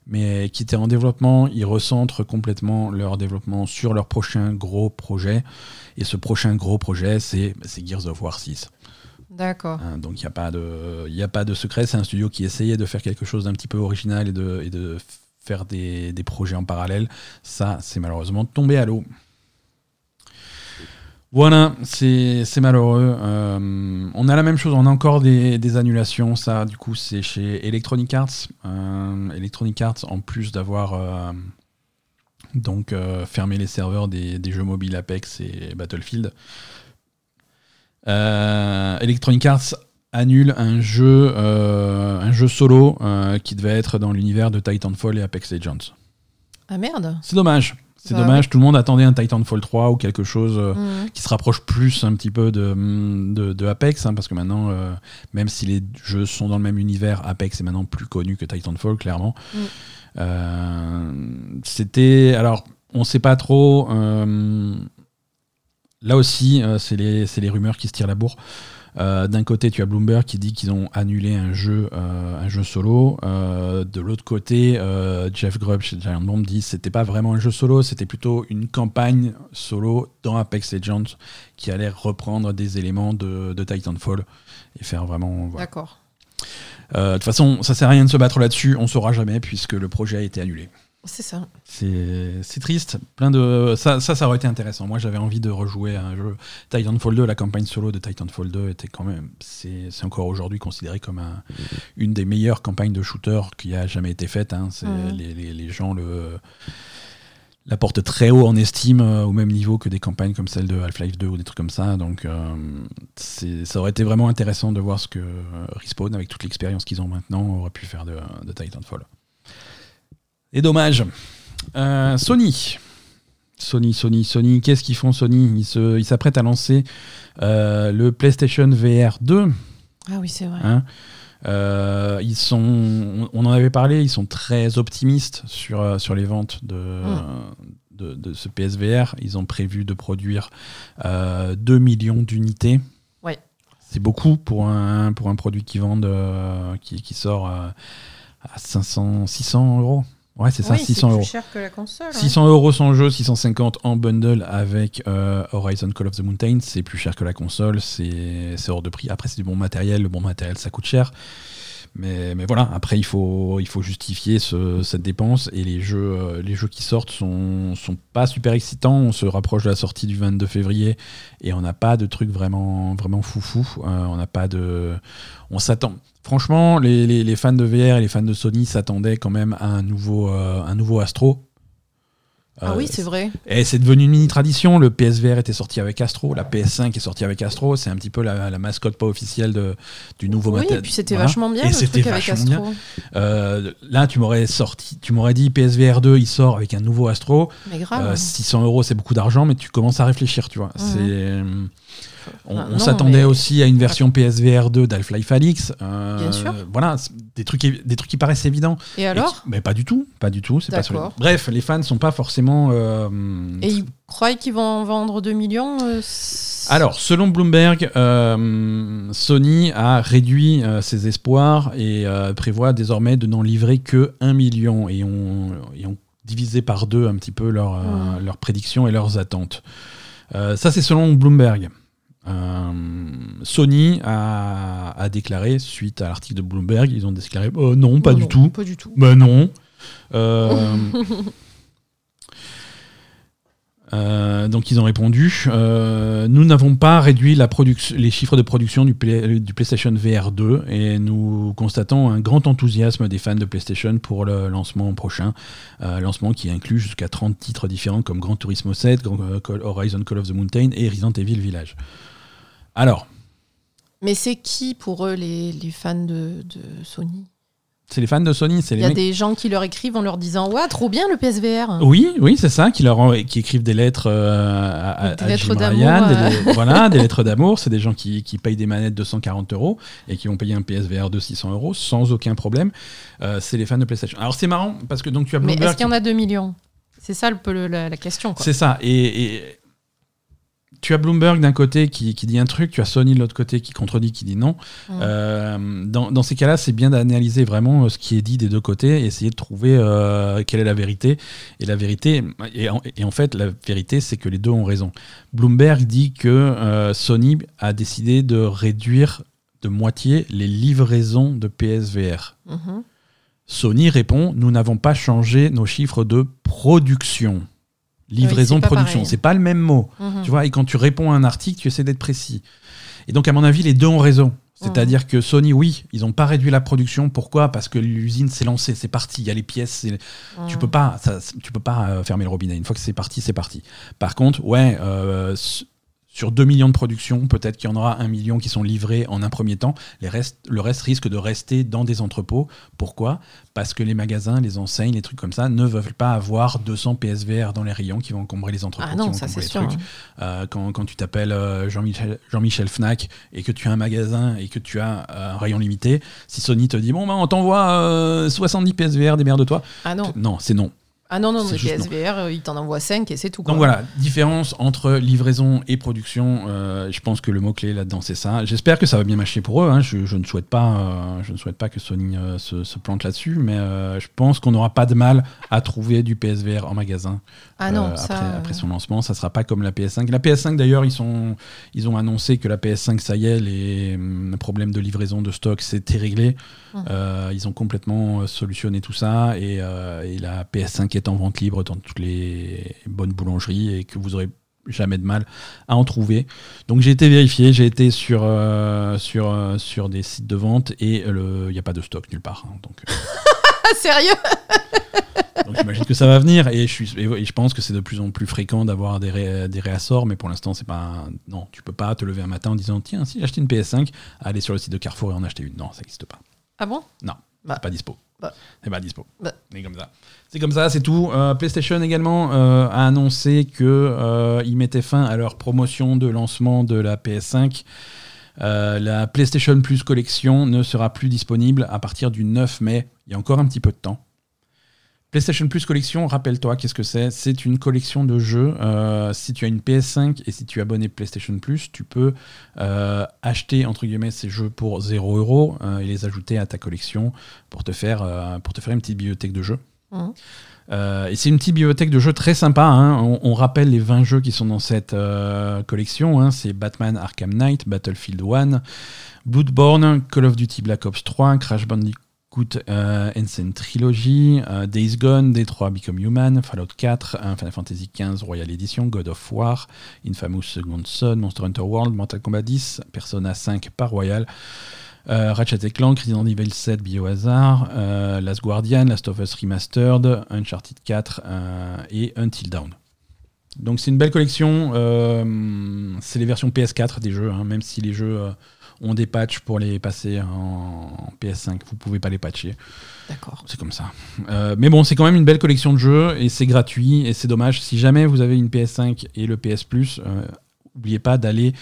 mais qui étaient en développement. Ils recentrent complètement leur développement sur leur prochain gros projet. Et ce prochain gros projet, c'est c'est Gears of War 6. D'accord. Hein, donc il n'y a, pas de- a pas de secret. C'est un studio qui essayait de faire quelque chose d'un petit peu original et de, et de faire des, des projets en parallèle. Ça, c'est malheureusement tombé à l'eau. Voilà, c'est malheureux. Euh, on a la même chose, on a encore des, des annulations. Ça, du coup, c'est chez Electronic Arts. Euh, Electronic Arts, en plus d'avoir euh, donc fermé les serveurs des, des jeux mobiles Apex et Battlefield, Electronic Arts annule un jeu, euh, un jeu solo euh, qui devait être dans l'univers de Titanfall et Apex Legends. Ah merde. C'est dommage. C'est Bah dommage, tout le monde attendait un Titanfall 3 ou quelque chose euh, Mhm. qui se rapproche plus un petit peu de, de, de Apex, hein, parce que maintenant, euh, même si les jeux sont dans le même univers, Apex est maintenant plus connu que Titanfall, clairement. Mm. Euh, C'était. Alors, on sait pas trop. Là aussi, euh, c'est les, rumeurs qui se tirent la bourre. Euh, D'un côté, tu as Bloomberg qui dit qu'ils ont annulé un jeu, euh, un jeu solo. Euh, de l'autre côté, Jeff Grubb chez Giant Bomb dit que c'était pas vraiment un jeu solo, c'était plutôt une campagne solo dans Apex Legends qui allait reprendre des éléments de, de Titanfall et faire vraiment. voilà. D'accord. De toute façon, ça sert à rien de se battre là-dessus, on saura jamais puisque le projet a été annulé. C'est ça. C'est triste. Plein de ça, ça, ça aurait été intéressant. Moi, j'avais envie de rejouer à un jeu Titanfall 2. La campagne solo de Titanfall 2 était quand même, c'est encore aujourd'hui considéré comme un- une des meilleures campagnes de shooter qui a jamais été faite. hein. Les, les- les gens le la portent très haut en estime, euh, au même niveau que des campagnes comme celle de Half-Life 2 ou des trucs comme ça. Donc, euh, ça aurait été vraiment intéressant de voir ce que euh, Respawn, avec toute l'expérience qu'ils ont maintenant, aurait pu faire de, de Titanfall. Et dommage. Euh, Sony. Sony, Sony, Sony. Qu'est-ce qu'ils font Sony? Ils s'apprêtent à lancer euh, le PlayStation VR 2. Ah oui, c'est vrai. hein? Euh, ils sont, on en avait parlé, ils sont très optimistes sur, sur les ventes de, de, de ce PSVR. Ils ont prévu de produire euh, 2 millions d'unités. Ouais. C'est beaucoup pour un, pour un produit qui, euh, qui, qui sort à 500, 600 euros. Ouais, c'est ça, Oui, 600 plus euros. cher que la console. hein. 600 euros sans jeu, 650 en bundle avec euh, Horizon Call of the Mountain. C'est plus cher que la console, c'est c'est hors de prix. Après, c'est du bon matériel. Le bon matériel, ça coûte cher. Mais, mais voilà, après, il faut, il faut justifier ce- cette dépense. Et les jeux, euh, les jeux qui sortent sont, sont pas super excitants. On se rapproche de la sortie du 22 février et on n'a pas de trucs vraiment, vraiment foufou. Euh, on n'a pas de. On s'attend. Franchement, les, les- les fans de VR et les fans de Sony s'attendaient quand même à un nouveau, euh, un nouveau Astro. Ah Euh, oui, c'est vrai. et c'est devenu une mini tradition. Le PSVR était sorti avec Astro, la PS5 est sortie avec Astro. C'est un petit peu la, la mascotte pas officielle de, du nouveau Oui, matériel. et puis c'était Voilà. vachement bien Et le c'était truc avec Astro. bien. Euh, là, tu m'aurais sorti, tu m'aurais dit PSVR 2, il sort avec un nouveau Astro. Mais grave. Euh, 600 euros, c'est beaucoup d'argent, mais tu commences à réfléchir, tu vois. Mhm. C'est, euh, on, Ah, on s'attendait mais- aussi à une version PSVR 2 d'Half-Life Alix. Euh, Bien sûr. Voilà, des trucs, des trucs qui paraissent évidents. Et alors Mais pas du tout, pas du tout. C'est pas sur-. Bref, les fans sont pas forcément. euh, Et ils croient qu'ils vont en vendre 2 millions euh, Alors, selon Bloomberg, euh, Sony a réduit euh, ses espoirs et euh, prévoit désormais de n'en livrer que 1 million et ont, et ont divisé par deux un petit peu leur, euh, leurs prédictions et leurs attentes. Euh, ça, c'est selon Bloomberg. Euh, Sony a, a déclaré, suite à l'article de Bloomberg, ils ont déclaré Oh, non, pas Non, du non, tout. Pas du tout. Ben non. (laughs) Euh, euh, donc ils ont répondu euh, nous n'avons pas réduit la production- les chiffres de production du, Play- du PlayStation VR 2 et nous constatons un grand enthousiasme des fans de PlayStation pour le lancement prochain, euh, lancement qui inclut jusqu'à 30 titres différents comme Gran Turismo 7, Gran- euh, Call- Horizon Call of the Mountain et Resident Evil Village. Alors, Mais c'est qui pour eux les, les fans de, de Sony? C'est les fans de Sony, c'est Il y a mecs des gens qui leur écrivent en leur disant Ouais, trop bien le PSVR. Oui, oui, c'est ça, qui leur en- qui écrivent des lettres euh, à, Des à lettres Jim d'amour, Ryan, des euh. (laughs) voilà, des lettres d'amour. C'est des gens qui, qui payent des manettes de 140 euros et qui vont payer un PSVR de 600 euros sans aucun problème. Euh, c'est les fans de PlayStation. Alors c'est marrant parce que donc tu as Mais est-ce qu'il y en a 2 millions? C'est ça le la, la question. C'est ça. Et, et tu as Bloomberg d'un côté qui, qui dit un truc, tu as Sony de l'autre côté qui contredit, qui dit non. Mm. Euh, dans, dans ces cas-là, c'est bien d'analyser vraiment euh, ce qui est dit des deux côtés et essayer de trouver euh, quelle est la vérité. Et la vérité, et en, et en fait, la vérité, c'est que les deux ont raison. Bloomberg dit que euh, Sony a décidé de réduire de moitié les livraisons de PSVR. Mhm. Sony répond Nous n'avons pas changé nos chiffres de production. Livraison, c'est pas production. C'est pas le même mot. Mhm. Tu vois, et quand tu réponds à un article, tu essaies d'être précis. Et donc, à mon avis, les deux ont raison. C'est-à-dire que Sony, oui, ils n'ont pas réduit la production. Pourquoi? Parce que l'usine s'est lancée, c'est parti. Il y a les pièces. c'est- Tu Mhm. peux pas, ça- tu peux pas euh, fermer le robinet. Une fois que c'est parti, c'est parti. Par contre, ouais, euh, sur 2 millions de productions, peut-être qu'il y en aura 1 million qui sont livrés en un premier temps. Les restes, le reste risque de rester dans des entrepôts. Pourquoi? Parce que les magasins, les enseignes, les trucs comme ça ne veulent pas avoir 200 PSVR dans les rayons qui vont encombrer les entrepôts, Ah non, qui vont ça, c'est sûr, trucs. Euh, quand, quand tu t'appelles euh, Jean-Michel Jean-Michel Fnac et que tu as un magasin et que tu as euh, un rayon limité, si Sony te dit bon bah on t'envoie euh, 70 PSVR, démerde-toi. Ah non. Non, c'est non. Ah non, non, le. PSVR, euh, il t'en envoie 5 et c'est tout. quoi. Donc voilà, différence entre livraison et production. euh, je pense que le mot clé là-dedans c'est ça. J'espère que ça va bien marcher pour eux. hein. Je, je ne souhaite pas, euh, je ne souhaite pas que Sony euh, se, se plante là-dessus, mais je pense qu'on n'aura pas de mal à trouver du PSVR en magasin Ah non, ça. après, après son lancement. Ça sera pas comme la PS5. La PS5 d'ailleurs, ils sont, ils ont annoncé que la PS5 ça y est, les hum, problèmes de livraison de stock c'était réglé. Euh, ils ont complètement solutionné tout ça et, et la PS5 est en vente libre dans toutes les bonnes boulangeries et que vous aurez jamais de mal à en trouver. Donc j'ai été vérifié, j'ai été sur, euh, sur, euh, sur des sites de vente et il n'y a pas de stock nulle part. hein. donc (laughs) sérieux? (laughs) Donc j'imagine que ça va venir et je, suis, et je pense que c'est de plus en plus fréquent d'avoir des, ré- des réassorts, mais pour l'instant c'est pas... Non, tu peux pas te lever un matin en disant tiens si j'ai acheté une PS5, aller sur le site de Carrefour et en acheter une. Non, ça n'existe pas. Ah bon? Non, Bah. pas dispo. Bah. Dispo. Bah. C'est comme ça. C'est comme ça, c'est tout. Euh, PlayStation également euh, a annoncé que euh, mettaient fin à leur promotion de lancement de la PS5. Euh, la PlayStation Plus collection ne sera plus disponible à partir du 9 mai. Il y a encore un petit peu de temps. PlayStation Plus collection, rappelle-toi, qu'est-ce que c'est? C'est une collection de jeux. Euh, si tu as une PS5 et si tu es abonné PlayStation Plus, tu peux euh, acheter entre guillemets ces jeux pour 0 euros euh, et les ajouter à ta collection pour te faire, euh, pour te faire une petite bibliothèque de jeux. Euh, et c'est une petite bibliothèque de jeux très sympa. hein. On, on rappelle les 20 jeux qui sont dans cette collection. hein. C'est Batman Arkham Knight, Battlefield 1, Bloodborne, Call of Duty Black Ops 3, Crash Bandicoot euh, Insane Trilogy, euh, Days Gone, D3 Become Human, Fallout 4, euh, Final Fantasy XV Royal Edition, God of War, Infamous Second Son, Monster Hunter World, Mortal Kombat 10, Persona 5 par Royal, euh, Ratchet Clank, Resident Evil 7 Biohazard, euh, Last Guardian, Last of Us Remastered, Uncharted 4 euh, et Until Dawn. Donc c'est une belle collection. euh, c'est les versions PS4 des jeux, hein, même si les jeux euh, ont des patchs pour les passer en, en PS5, vous pouvez pas les patcher. D'accord. C'est comme ça. Euh, mais bon, c'est quand même une belle collection de jeux et c'est gratuit et c'est dommage. Si jamais vous avez une PS5 et le PS Plus, euh, n'oubliez pas d'aller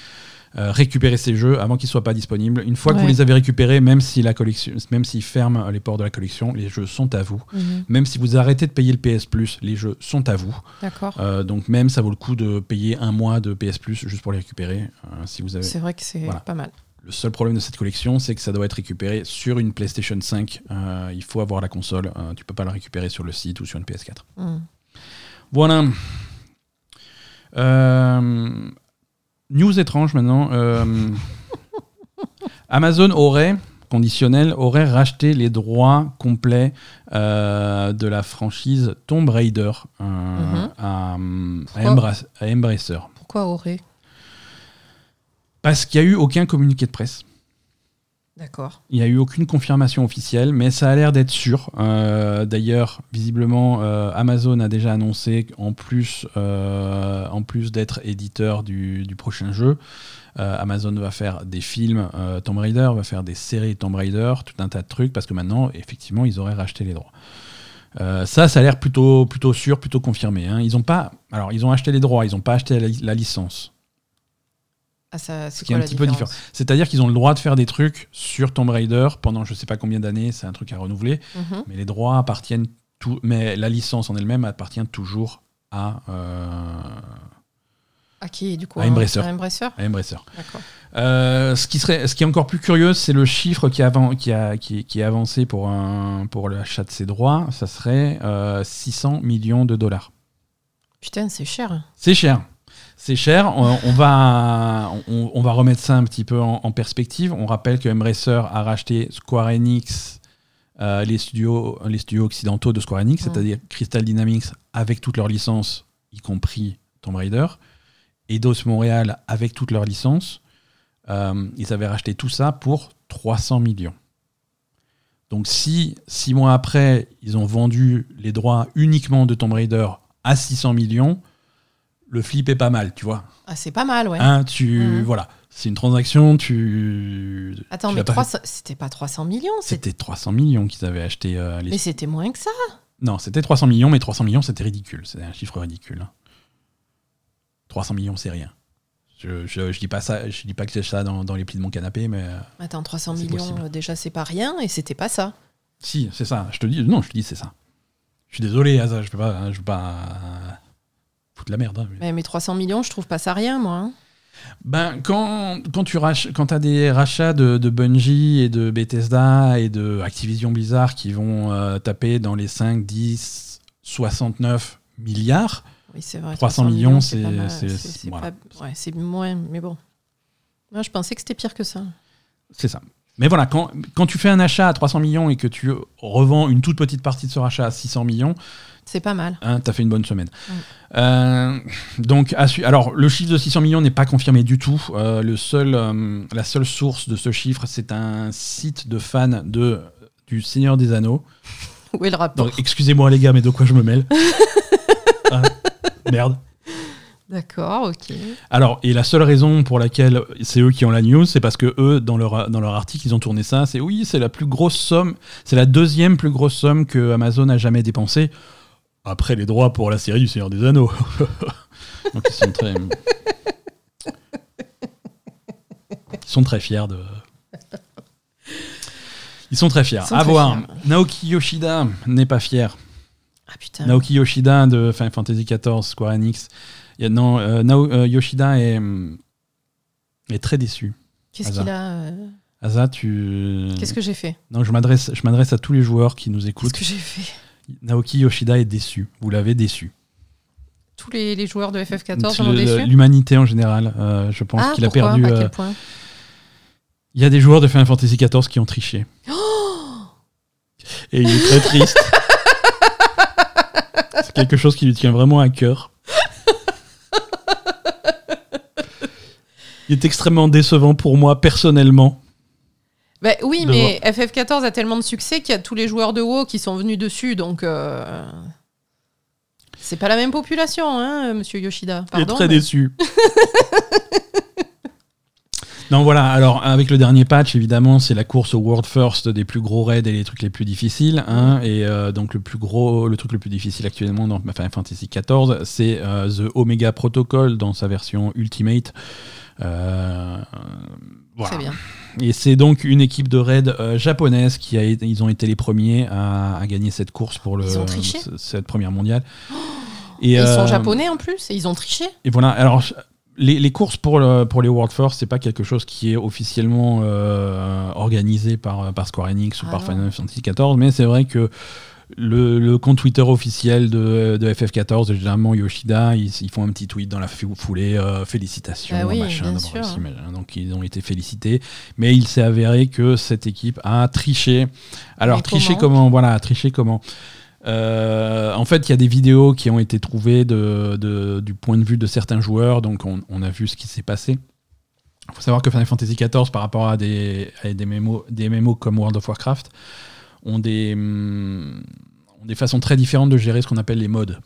euh, récupérer ces jeux avant qu'ils soient pas disponibles. Une fois que vous les avez récupérés, même si la collection, même s'ils ferment les ports de la collection, les jeux sont à vous. Mhm. Même si vous arrêtez de payer le PS Plus, les jeux sont à vous. D'accord. Euh, donc même ça vaut le coup de payer un mois de PS Plus juste pour les récupérer. euh, si vous avez. C'est vrai que c'est Voilà. pas mal. Le seul problème de cette collection, c'est que ça doit être récupéré sur une PlayStation 5. Euh, il faut avoir la console. Euh, tu peux pas la récupérer sur le site ou sur une PS4. Mhm. Voilà. Euh, news étrange maintenant. Euh, (laughs) Amazon aurait, conditionnel, aurait racheté les droits complets euh, de la franchise Tomb Raider euh, Mhm. à, à Pourquoi Embra- à Embracer. Pourquoi aurait? Parce qu'il n'y a eu aucun communiqué de presse. D'accord. Il n'y a eu aucune confirmation officielle, mais ça a l'air d'être sûr. Euh, D'ailleurs, visiblement, euh, Amazon a déjà annoncé qu'en plus, euh, en plus d'être éditeur du, du prochain jeu, Amazon va faire des films Tomb Raider, va faire des séries Tomb Raider, tout un tas de trucs, parce que maintenant, effectivement, ils auraient racheté les droits. Euh, ça, ça a l'air plutôt, plutôt sûr, plutôt confirmé. hein. Ils ont pas, alors, ils ont acheté les droits, ils n'ont pas acheté la, la licence. Ah, ça, Ce c'est qui est quoi un petit peu différence C'est-à-dire qu'ils ont le droit de faire des trucs sur Tomb Raider pendant je sais pas combien d'années, c'est un truc à renouveler, Mhm. mais les droits appartiennent tout, mais la licence en elle-même appartient toujours à, euh, À qui, du coup À Embracer. À Embracer à Embracer. Euh, ce, qui serait, ce qui est encore plus curieux, c'est le chiffre qui, a, qui, qui est avancé pour, un, pour l'achat de ces droits, ça serait euh, 600 millions de dollars. Putain, c'est cher. C'est cher. C'est cher. On, on va, on, on va remettre ça un petit peu en, en perspective. On rappelle que Embracer a racheté Square Enix, euh, les, studios, les studios occidentaux de Square Enix, c'est-à-dire Crystal Dynamics avec toutes leurs licences, y compris Tomb Raider, Eidos Montréal avec toutes leurs licences. Euh, ils avaient racheté tout ça pour 300 millions. Donc si six mois après, ils ont vendu les droits uniquement de Tomb Raider à 600 millions, le flip est pas mal, tu vois. Ah, c'est pas mal, ouais. Hein, tu, Mhm. voilà, c'est une transaction, tu. Attends, tu mais l'as pas 300 c'était pas 300 millions, c'était- C'était 300 millions qu'ils avaient acheté. euh, les... mais c'était moins que ça. Non, c'était 300 millions, mais 300 millions, c'était ridicule. C'était un chiffre ridicule. hein. 300 millions, c'est rien. Je, je, je dis pas ça, je dis pas que j'ai ça dans, dans les plis de mon canapé, mais euh, Attends, 300 C'est millions, possible. euh, déjà, c'est pas rien, et c'était pas ça. si, c'est ça. Je te dis, non, je te dis, c'est ça. Je suis désolé, Asa, je peux pas, hein, je peux pas foutre la merde. hein, mais- Mais, mais 300 millions, je trouve pas ça rien, moi. hein. Ben, quand, quand tu rach- quand as des rachats de, de Bungie et de Bethesda et de Activision Blizzard qui vont euh, taper dans les 5, 10, 69 milliards, Oui, c'est vrai. 300 millions, voilà. ouais, c'est moins, mais bon. Moi, je pensais que c'était pire que ça. c'est ça. Mais voilà, quand, quand tu fais un achat à 300 millions et que tu revends une toute petite partie de ce rachat à 600 millions, C'est pas mal. hein, t'as fait une bonne semaine. Mm. Euh, donc, alors, le chiffre de 600 millions n'est pas confirmé du tout. Euh, le seul, euh, la seule source de ce chiffre, c'est un site de fans de, du Seigneur des Anneaux. (laughs) Où est le rapport excusez-moi les gars, mais de quoi je me mêle Ah, (laughs) Merde. D'accord, ok. Alors, et la seule raison pour laquelle c'est eux qui ont la news, c'est parce que eux, dans leur, dans leur article, ils ont tourné ça. C'est oui, c'est la plus grosse somme, c'est la deuxième plus grosse somme que Amazon a jamais dépensée. Après les droits pour la série du Seigneur des Anneaux. (laughs) Donc ils sont très. Ils sont très fiers de. Ils sont très fiers. Sont à très voir. fiers. Naoki Yoshida n'est pas fier. Ah putain. Naoki Yoshida de Final Fantasy XIV, Square Enix. Il y a- non, euh, Nao- euh, Yoshida est, hum, est très déçu. Qu'est-ce qu'il a euh, Asa, tu. Qu'est-ce que j'ai fait? Non, je m'adresse, je m'adresse à tous les joueurs qui nous Qu'est-ce écoutent. que j'ai fait? Naoki Yoshida est déçu. Vous l'avez déçu. Tous les, les joueurs de FF14 Le- sont déçus L'humanité en général, euh, je pense Ah, qu'il a perdu. À euh, quel point? Il y a des joueurs de Final Fantasy XIV qui ont triché. Et il est très triste. (laughs) C'est quelque chose qui lui tient vraiment à cœur. Il est extrêmement décevant pour moi personnellement. Bah oui, de mais FF14 a tellement de succès qu'il y a tous les joueurs de WoW qui sont venus dessus, donc euh, c'est pas la même population, hein, Monsieur Yoshida. Il est Pardon. très mais- déçu. (laughs) non, voilà. Alors, avec le dernier patch, évidemment, c'est la course au World First des plus gros raids et les trucs les plus difficiles. hein. et euh, donc, le plus gros, le truc le plus difficile actuellement dans Final Fantasy XIV, c'est euh, The Omega Protocol dans sa version Ultimate. Euh, voilà. Très bien. Et c'est donc une équipe de raid euh, japonaise qui a ils ont été les premiers à, à gagner cette course pour le Ils ont triché ce- cette première mondiale. (gasps) Et ils sont euh, japonais en plus, et ils ont triché. et voilà, alors les, les courses pour, le- pour les World Force, c'est pas quelque chose qui est officiellement euh, organisé par, par Square Enix ou Ah par non. Final Fantasy XIV, mais c'est vrai que le, le compte Twitter officiel de, de FF14, généralement Yoshida, ils, ils font un petit tweet dans la fou- foulée, euh, félicitations, Ah oui, machin, machin. donc ils ont été félicités, mais il s'est avéré que cette équipe a triché. Alors Mais tricher comment comment? Voilà, tricher comment? Euh, en fait, il y a des vidéos qui ont été trouvées de, de- du point de vue de certains joueurs, donc on, on a vu ce qui s'est passé. Il faut savoir que Final Fantasy XIV, par rapport à des, à des, MMO, des MMO comme World of Warcraft, ont des, hum, ont façons très différentes de gérer ce qu'on appelle les modes.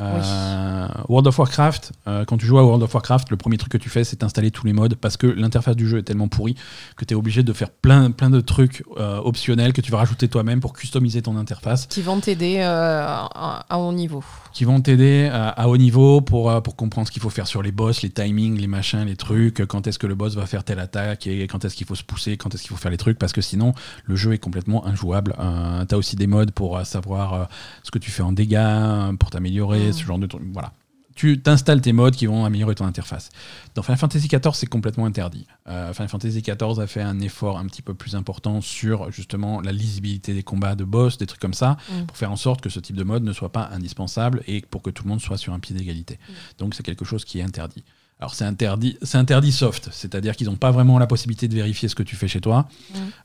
Euh, World of Warcraft, euh, quand tu joues à World of Warcraft, le premier truc que tu fais, c'est installer tous les modes parce que l'interface du jeu est tellement pourrie que tu es obligé de faire plein, plein de trucs euh, optionnels que tu vas rajouter toi-même pour customiser ton interface Qui vont t'aider à, à haut niveau. qui vont t'aider à, à haut niveau pour, pour comprendre ce qu'il faut faire sur les boss, les timings, les machins, les trucs, quand est-ce que le boss va faire telle attaque et quand est-ce qu'il faut se pousser, quand est-ce qu'il faut faire les trucs, parce que sinon le jeu est complètement injouable. Euh, T'as aussi des modes pour savoir ce que tu fais en dégâts, pour t'améliorer, Mm. ce genre de trucs. Voilà. Tu t'installes tes modes qui vont améliorer ton interface. Dans Final Fantasy XIV, c'est complètement interdit. Euh, Final Fantasy XIV a fait un effort un petit peu plus important sur justement la lisibilité des combats de boss, des trucs comme ça, Mm. pour faire en sorte que ce type de mode ne soit pas indispensable et pour que tout le monde soit sur un pied d'égalité. Donc c'est quelque chose qui est interdit. Alors c'est interdit, c'est interdit soft, c'est-à-dire qu'ils n'ont pas vraiment la possibilité de vérifier ce que tu fais chez toi.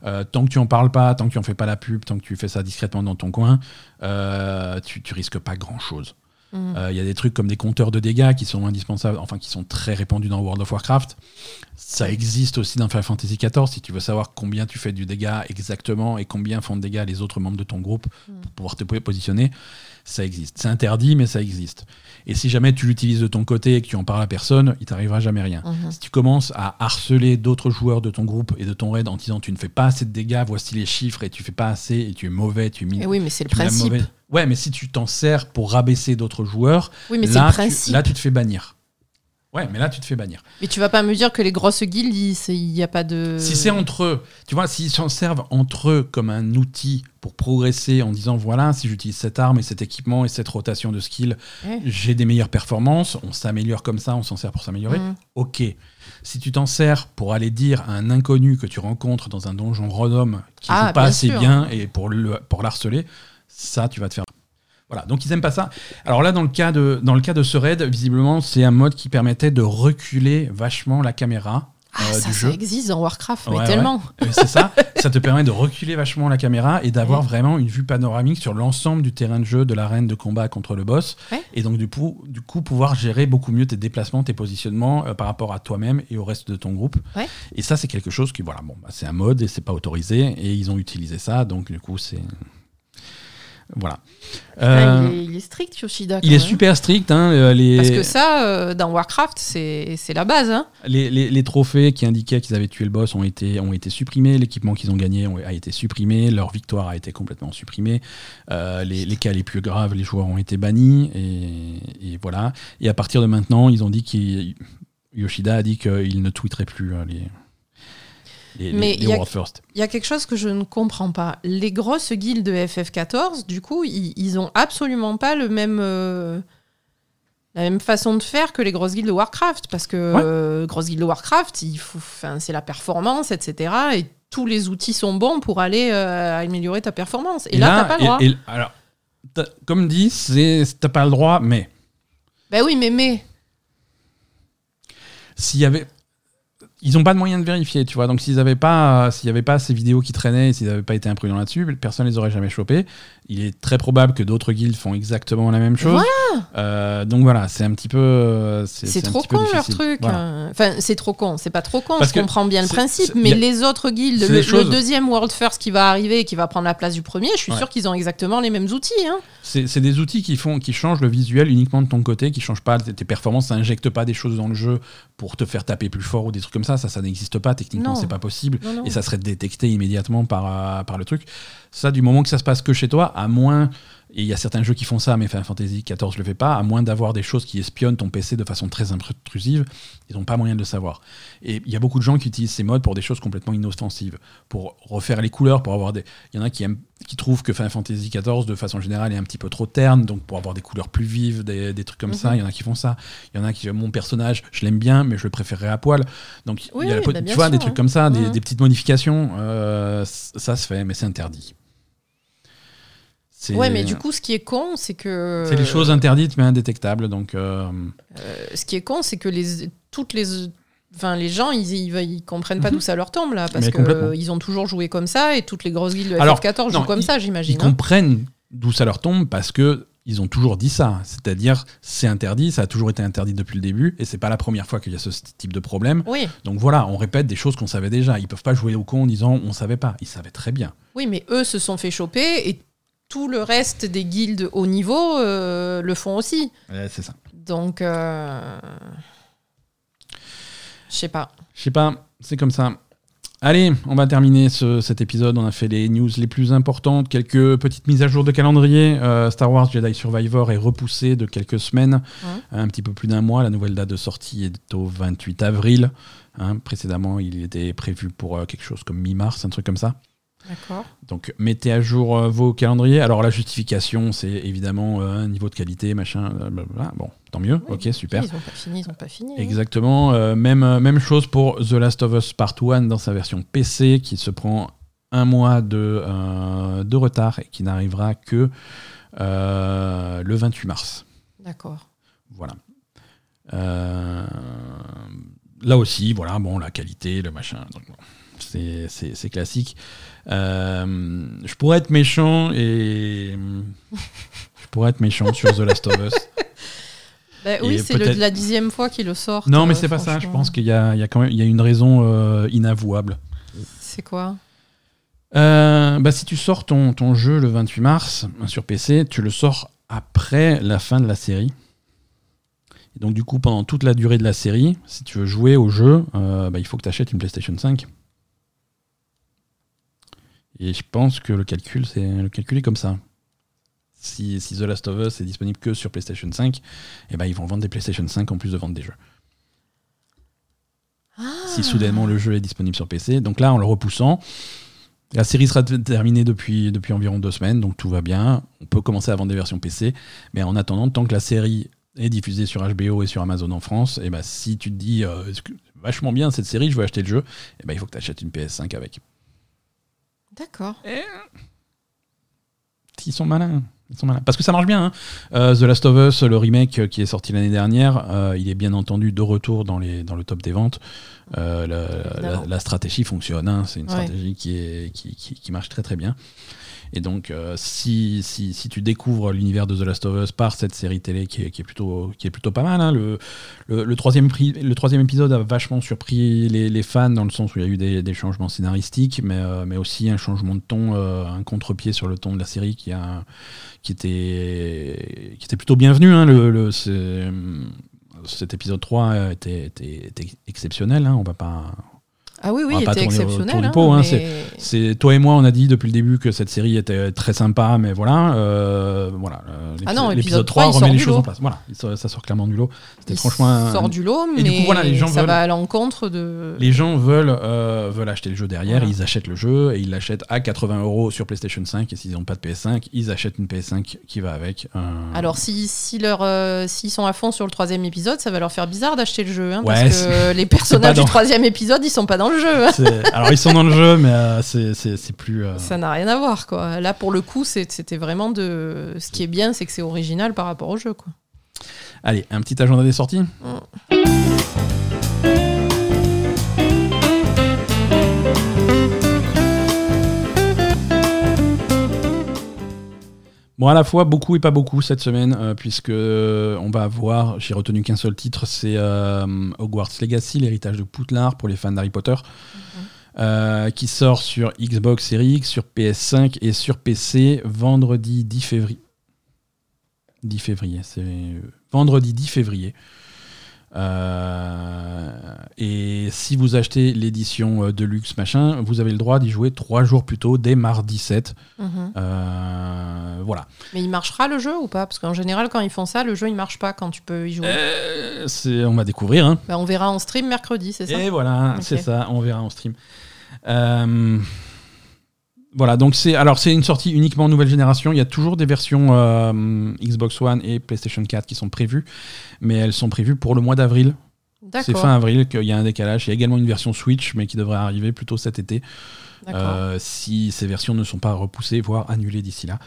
Euh, tant que tu en parles pas, tant que tu en fais pas la pub, tant que tu fais ça discrètement dans ton coin, euh, tu, tu risques pas grand-chose. Mm. Euh, Il y a des trucs comme des compteurs de dégâts qui sont indispensables, enfin qui sont très répandus dans World of Warcraft. Ça existe aussi dans Final Fantasy XIV si tu veux savoir combien tu fais du dégât exactement et combien font de dégâts les autres membres de ton groupe Mm. pour pouvoir te positionner. Ça existe. C'est interdit, mais ça existe. Et si jamais tu l'utilises de ton côté et que tu en parles à personne, il t'arrivera jamais rien. Mhm. Si tu commences à harceler d'autres joueurs de ton groupe et de ton raid en disant tu ne fais pas assez de dégâts, voici les chiffres et tu fais pas assez et tu es mauvais, tu es mis. Et oui, mais c'est le principe. Ouais, mais si tu t'en sers pour rabaisser d'autres joueurs, Oui, mais là, le tu, là tu te fais bannir. Ouais, mais là tu te fais bannir. Mais tu vas pas me dire que les grosses guildes, il n'y a pas de. Si c'est entre eux, tu vois, s'ils s'en servent entre eux comme un outil pour progresser en disant voilà, si j'utilise cette arme et cet équipement et cette rotation de skills, Ouais. j'ai des meilleures performances, on s'améliore comme ça, on s'en sert pour s'améliorer. Mhm. Ok. Si tu t'en sers pour aller dire à un inconnu que tu rencontres dans un donjon random qui Ah, joue pas bien assez sûr. bien et pour le pour l'harceler, ça tu vas te faire. Voilà, donc ils aiment pas ça. Alors là, dans le cas de, dans le cas de ce raid, visiblement, c'est un mode qui permettait de reculer vachement la caméra Ah, euh, ça, ça existe dans Warcraft, Ouais, mais tellement. Euh, C'est ça, (laughs) ça te permet de reculer vachement la caméra et d'avoir Ouais. vraiment une vue panoramique sur l'ensemble du terrain de jeu de l'arène de combat contre le boss. Et donc du coup, du coup, pouvoir gérer beaucoup mieux tes déplacements, tes positionnements euh, par rapport à toi-même et au reste de ton groupe. Et ça, c'est quelque chose qui, voilà, bon, bah, c'est un mode et c'est pas autorisé et ils ont utilisé ça, donc du coup, c'est voilà. Ah, Euh, il, est, il est strict, Yoshida. il est super strict. Hein, euh, les, Parce que ça, euh, dans Warcraft, c'est c'est la base. Hein. Les, les- les trophées qui indiquaient qu'ils avaient tué le boss ont été, ont été supprimés, l'équipement qu'ils ont gagné ont- a été supprimé, leur victoire a été complètement supprimée, Euh, les, les cas les plus graves, les joueurs ont été bannis, et, et voilà. Et à partir de maintenant, ils ont dit qu'il Yoshida a dit qu'il ne tweeterait plus euh, les, les, Mais les- les il y a- World First. Il y a quelque chose que je ne comprends pas. Les grosses guildes de FF14, du coup, ils, ils ont absolument pas le même, euh, la même façon de faire que les grosses guildes de Warcraft. Parce que Ouais. euh, grosses guildes de Warcraft, il faut, enfin, c'est la performance, etc. Et tous les outils sont bons pour aller euh, améliorer ta performance. Et, là, t'as pas le droit. et- alors, comme dit, t'as pas le droit, mais Ben oui, mais mais. s'il y avait ils n'ont pas de moyen de vérifier, tu vois. Donc s'ils n'avaient pas, euh, s'il y avait pas ces vidéos qui traînaient, s'ils n'avaient pas été imprudents là-dessus, personne les aurait jamais chopés. Il est très probable que d'autres guildes font exactement la même chose. Euh, donc voilà, c'est un petit peu. euh, C'est trop con leur truc. Voilà. hein. Enfin, c'est trop con. C'est pas trop con. Parce je que comprends bien le principe. Mais a- les autres guildes, le, deuxième World First qui va arriver et qui va prendre la place du premier, je suis Ouais. sûr qu'ils ont exactement les mêmes outils. Hein. C'est des outils qui font, qui changent le visuel uniquement de ton côté, qui changent pas tes performances, ça injecte pas des choses dans le jeu pour te faire taper plus fort ou des trucs comme ça. Ça, ça n'existe pas techniquement, c'est pas possible. Non, non. et ça serait détecté immédiatement par, euh, par le truc. Ça, du moment que ça se passe que chez toi, à moins, et il y a certains jeux qui font ça, mais Final Fantasy XIV le fait pas, à moins d'avoir des choses qui espionnent ton PC de façon très intrusive, ils n'ont pas moyen de le savoir. Et il y a beaucoup de gens qui utilisent ces modes pour des choses complètement inoffensives, pour refaire les couleurs, pour avoir des... Il y en a qui, aiment, qui trouvent que Final Fantasy XIV, de façon générale, est un petit peu trop terne, donc pour avoir des couleurs plus vives, des, des trucs comme ça, Mhm. il y en a qui font ça. Il y en a qui, mon personnage, je l'aime bien, mais je le préférerais à poil. Donc, Oui, il y a bah, tu vois, sûr, des trucs hein. comme ça, des, Mhm. des petites modifications, euh, ça se fait, mais c'est interdit. Ouais, mais du coup, ce qui est con, c'est que. c'est des choses interdites mais indétectables. Donc, euh, Euh, ce qui est con, c'est que les, toutes les. Enfin, les gens, ils, ils, ils comprennent pas Mhm. d'où ça leur tombe là, parce qu'ils ont toujours joué comme ça et toutes les grosses guildes de Alors, FF14 non, jouent comme ils- ça, ils j'imagine. hein. comprennent d'où ça leur tombe parce que ils ont toujours dit ça. C'est-à-dire, c'est interdit, ça a toujours été interdit depuis le début, et c'est pas la première fois qu'il y a ce type de problème. Oui, Donc voilà, on répète des choses qu'on savait déjà. Ils peuvent pas jouer au con en disant on savait pas. Ils savaient très bien. oui, mais eux se sont fait choper et tout le reste des guildes haut niveau euh, le font aussi. c'est ça. Donc, euh, je sais pas. Je sais pas, c'est comme ça. Allez, on va terminer ce- cet épisode. On a fait les news les plus importantes, quelques petites mises à jour de calendrier. Euh, Star Wars Jedi Survivor est repoussé de quelques semaines, un petit peu plus d'un mois. La nouvelle date de sortie est au 28 avril. Hein, précédemment, il était prévu pour euh, quelque chose comme mi-mars, un truc comme ça. D'accord. Donc mettez à jour euh, vos calendriers. Alors la justification, c'est évidemment euh, un niveau de qualité, machin. euh, blablabla. Bon, tant mieux. Oui, ok, super. Ils ont pas fini, ils ont pas fini. hein. Exactement. euh, même, même chose pour The Last of Us Part 1 dans sa version PC qui se prend un mois de, de retard et qui n'arrivera que le 28 mars. D'accord. Voilà. Là aussi, voilà, bon, la qualité, le machin. donc bon, c'est- classique. Euh, je pourrais être méchant et. Je pourrais être méchant sur The Last of Us. (laughs) Bah oui, c'est la dixième fois qu'il le sort. Non, mais c'est pas ça. Je pense qu'il y y a quand même il y a une raison euh, inavouable. C'est quoi? Euh, bah, si tu sors ton, ton jeu le 28 mars euh, sur PC, tu le sors après la fin de la série. Et donc, du coup, pendant toute la durée de la série, si tu veux jouer au jeu, euh, bah, il faut que tu achètes une PlayStation 5. Et je pense que le calcul, c'est le calcul est comme ça. Si, si The Last of Us est disponible que sur PlayStation 5, eh ben, ils vont vendre des PlayStation 5 en plus de vendre des jeux. Si soudainement le jeu est disponible sur PC. Donc là, en le repoussant, la série sera terminée depuis, depuis environ deux semaines, donc tout va bien. On peut commencer à vendre des versions PC. Mais en attendant, tant que la série est diffusée sur HBO et sur Amazon en France, et ben, si tu te dis euh, vachement bien cette série, je veux acheter le jeu, et ben, il faut que tu achètes une PS5 avec. D'accord. Ils sont malins. Ils sont malins. Parce que ça marche bien. hein. Euh, The Last of Us, le remake euh, qui est sorti l'année dernière, euh, il est bien entendu de retour dans, les, dans le top des ventes. Euh, la, la- Évidemment. la stratégie fonctionne. hein. C'est une Ouais. stratégie qui, est, qui, qui- qui marche très très bien. Et donc, euh, si, si, si tu découvres l'univers de The Last of Us par cette série télé qui est, qui est, plutôt, qui est plutôt pas mal, hein, le, le, troisième, pri- le troisième épisode a vachement surpris les, les fans dans le sens où il y a eu des, des changements scénaristiques, mais, euh, mais aussi un changement de ton, euh, un contre-pied sur le ton de la série qui, qui, était, qui était plutôt bienvenu. hein. le, le- cet épisode 3 était, était, était exceptionnel, hein, on va pas, Ah oui, oui, il était exceptionnel. hein, pot, hein, mais- c'est toi et moi, on a dit depuis le début que cette série était très sympa, mais voilà, euh, voilà. euh, Ah non, l'épisode- l'épisode 3, il remet sort les du choses lot. en place. Voilà, ça sort clairement du lot. C'était franchement. un- sort du lot, Et mais du coup, voilà, les gens ça veulent- va à l'encontre de. Les gens veulent, euh, veulent acheter le jeu derrière, Voilà. ils achètent le jeu et ils l'achètent à 80 euros sur PlayStation 5. Et s'ils n'ont pas de PS5, ils achètent une PS5 qui va avec. euh, Alors, si, si leur, euh, s'ils sont à fond sur le troisième épisode, ça va leur faire bizarre d'acheter le jeu. hein, Ouais, parce que les personnages du troisième épisode, ils sont pas dans le jeu. Alors, ils sont dans le jeu, mais euh, c'est- plus. euh, Ça n'a rien à voir, quoi. Là, pour le coup, c'était vraiment de. Ce qui est bien, c'est que c'est original par rapport au jeu, quoi. Allez, un petit agenda des sorties Bon, à la fois beaucoup et pas beaucoup cette semaine, euh, puisque euh, on va avoir, j'ai retenu qu'un seul titre, c'est euh, Hogwarts Legacy, l'héritage de Poudlard pour les fans d'Harry Potter, euh, qui sort sur Xbox Series X, sur PS5 et sur PC vendredi 10 février. 10 février, c'est vendredi 10 février. Euh, et si vous achetez l'édition euh, Deluxe machin, vous avez le droit d'y jouer trois jours plus tôt, dès mardi 7. Mhm. Euh, voilà. Mais il marchera le jeu ou pas? Parce qu'en général, quand ils font ça, le jeu il marche pas quand tu peux y jouer. Euh, on va découvrir. Hein. Bah, on verra en stream mercredi, c'est ça? Et voilà, c'est ça, on verra en stream. Euh, voilà, donc c'est alors c'est une sortie uniquement nouvelle génération. Il y a toujours des versions euh, Xbox One et PlayStation 4 qui sont prévues, mais elles sont prévues pour le mois d'avril. C'est fin avril qu'il y a un décalage. Il y a également une version Switch, mais qui devrait arriver plutôt cet été. Euh, si ces versions ne sont pas repoussées, voire annulées d'ici là.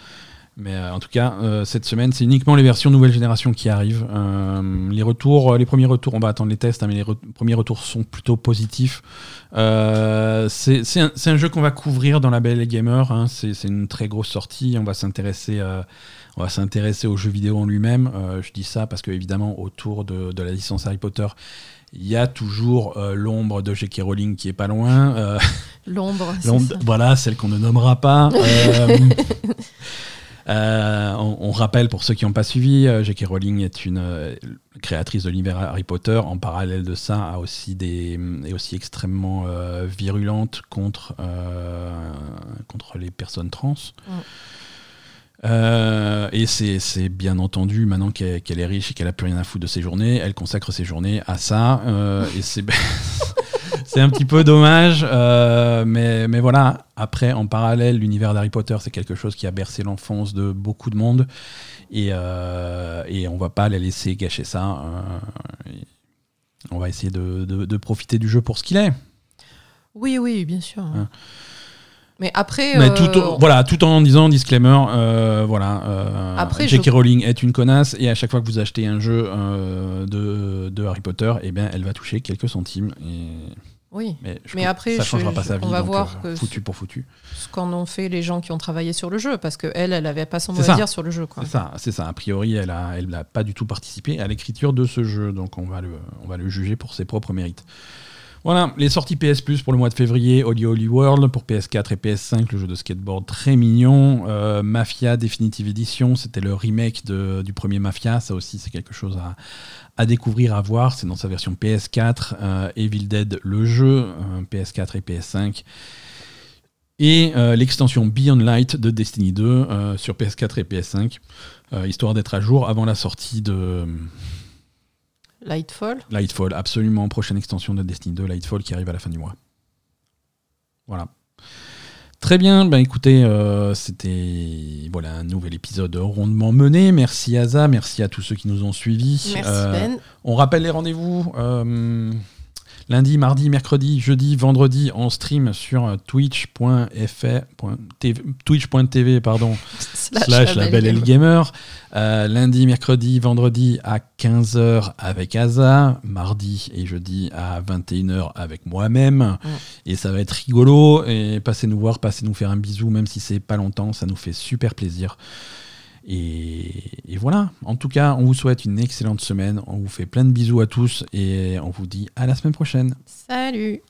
Mais euh, en tout cas, euh, cette semaine, c'est uniquement les versions nouvelle génération qui arrivent. Euh, les retours, les premiers retours, on va attendre les tests, hein, mais les re- premiers retours sont plutôt positifs. C'est un, un jeu qu'on va couvrir dans la Belle Gamer. hein. C'est une très grosse sortie. On va s'intéresser. on va s'intéresser au jeu vidéo en lui-même. Je dis ça parce que évidemment autour de, de la licence Harry Potter, il y a toujours euh, l'ombre de J.K. Rowling qui est pas loin. Euh, L'ombre. (laughs) voilà, celle qu'on ne nommera pas. Euh, (laughs) euh, on, on rappelle pour ceux qui n'ont pas suivi, euh, J.K. Rowling est une euh, créatrice de l'univers Harry Potter. En parallèle de ça, a aussi des, est aussi extrêmement euh, virulente contre, contre les personnes trans. Mm. Euh, et c'est c'est bien entendu, maintenant qu'elle est riche et qu'elle a plus rien à foutre de ses journées, elle consacre ses journées à ça. euh, et c'est (laughs) c'est un petit peu dommage, euh, mais, mais voilà. Après, en parallèle, l'univers d'Harry Potter, c'est quelque chose qui a bercé l'enfance de beaucoup de monde. Et, euh, et on va pas la laisser gâcher ça. euh, on va essayer de, de- de profiter du jeu pour ce qu'il est. Oui, oui, bien sûr. Hein. Mais après. Mais euh, tout, voilà, tout en disant disclaimer, euh, voilà. euh, Après, J.K. je- Rowling est une connasse et à chaque fois que vous achetez un jeu de, de Harry Potter, eh bien, elle va toucher quelques centimes. Et Oui. Mais, je Mais pense- après, ça je- changera pas sa vie. on va donc, voir euh, que- foutu pour foutu. Ce qu'en ont fait les gens qui ont travaillé sur le jeu, parce que elle, elle avait pas son mot à dire sur le jeu. C'est ça, c'est ça. A priori, elle a, elle n'a pas du tout participé à l'écriture de ce jeu, donc on va le, on va le juger pour ses propres mérites. Voilà, les sorties PS Plus pour le mois de février, Holy Holy World pour PS4 et PS5, le jeu de skateboard très mignon. Euh, Mafia Definitive Edition, c'était le remake du premier Mafia, ça aussi c'est quelque chose à, découvrir, à voir. C'est dans sa version PS4, euh, Evil Dead le jeu, euh, PS4 et PS5. Et l'extension Beyond Light de Destiny 2 euh, sur PS4 et PS5, euh, histoire d'être à jour avant la sortie de Lightfall. Lightfall. Absolument, prochaine extension de Destiny 2, Lightfall, qui arrive à la fin du mois. Voilà. Très bien, ben écoutez, euh, c'était voilà un nouvel épisode rondement mené. Merci Asa, merci à tous ceux qui nous ont suivis. Merci Euh, Ben. on rappelle les rendez-vous. euh, lundi, mardi, mercredi, jeudi, vendredi en stream sur twitch.tv pardon, (laughs) slash la belle et le gamer. Euh, lundi, mercredi, vendredi à 15h avec Asa. Mardi et jeudi à 21h avec moi-même. Et ça va être rigolo. Et passez nous voir, passez nous faire un bisou, même si c'est pas longtemps. Ça nous fait super plaisir. Et, voilà. En tout cas, on vous souhaite une excellente semaine. On vous fait plein de bisous à tous et on vous dit à la semaine prochaine. Salut.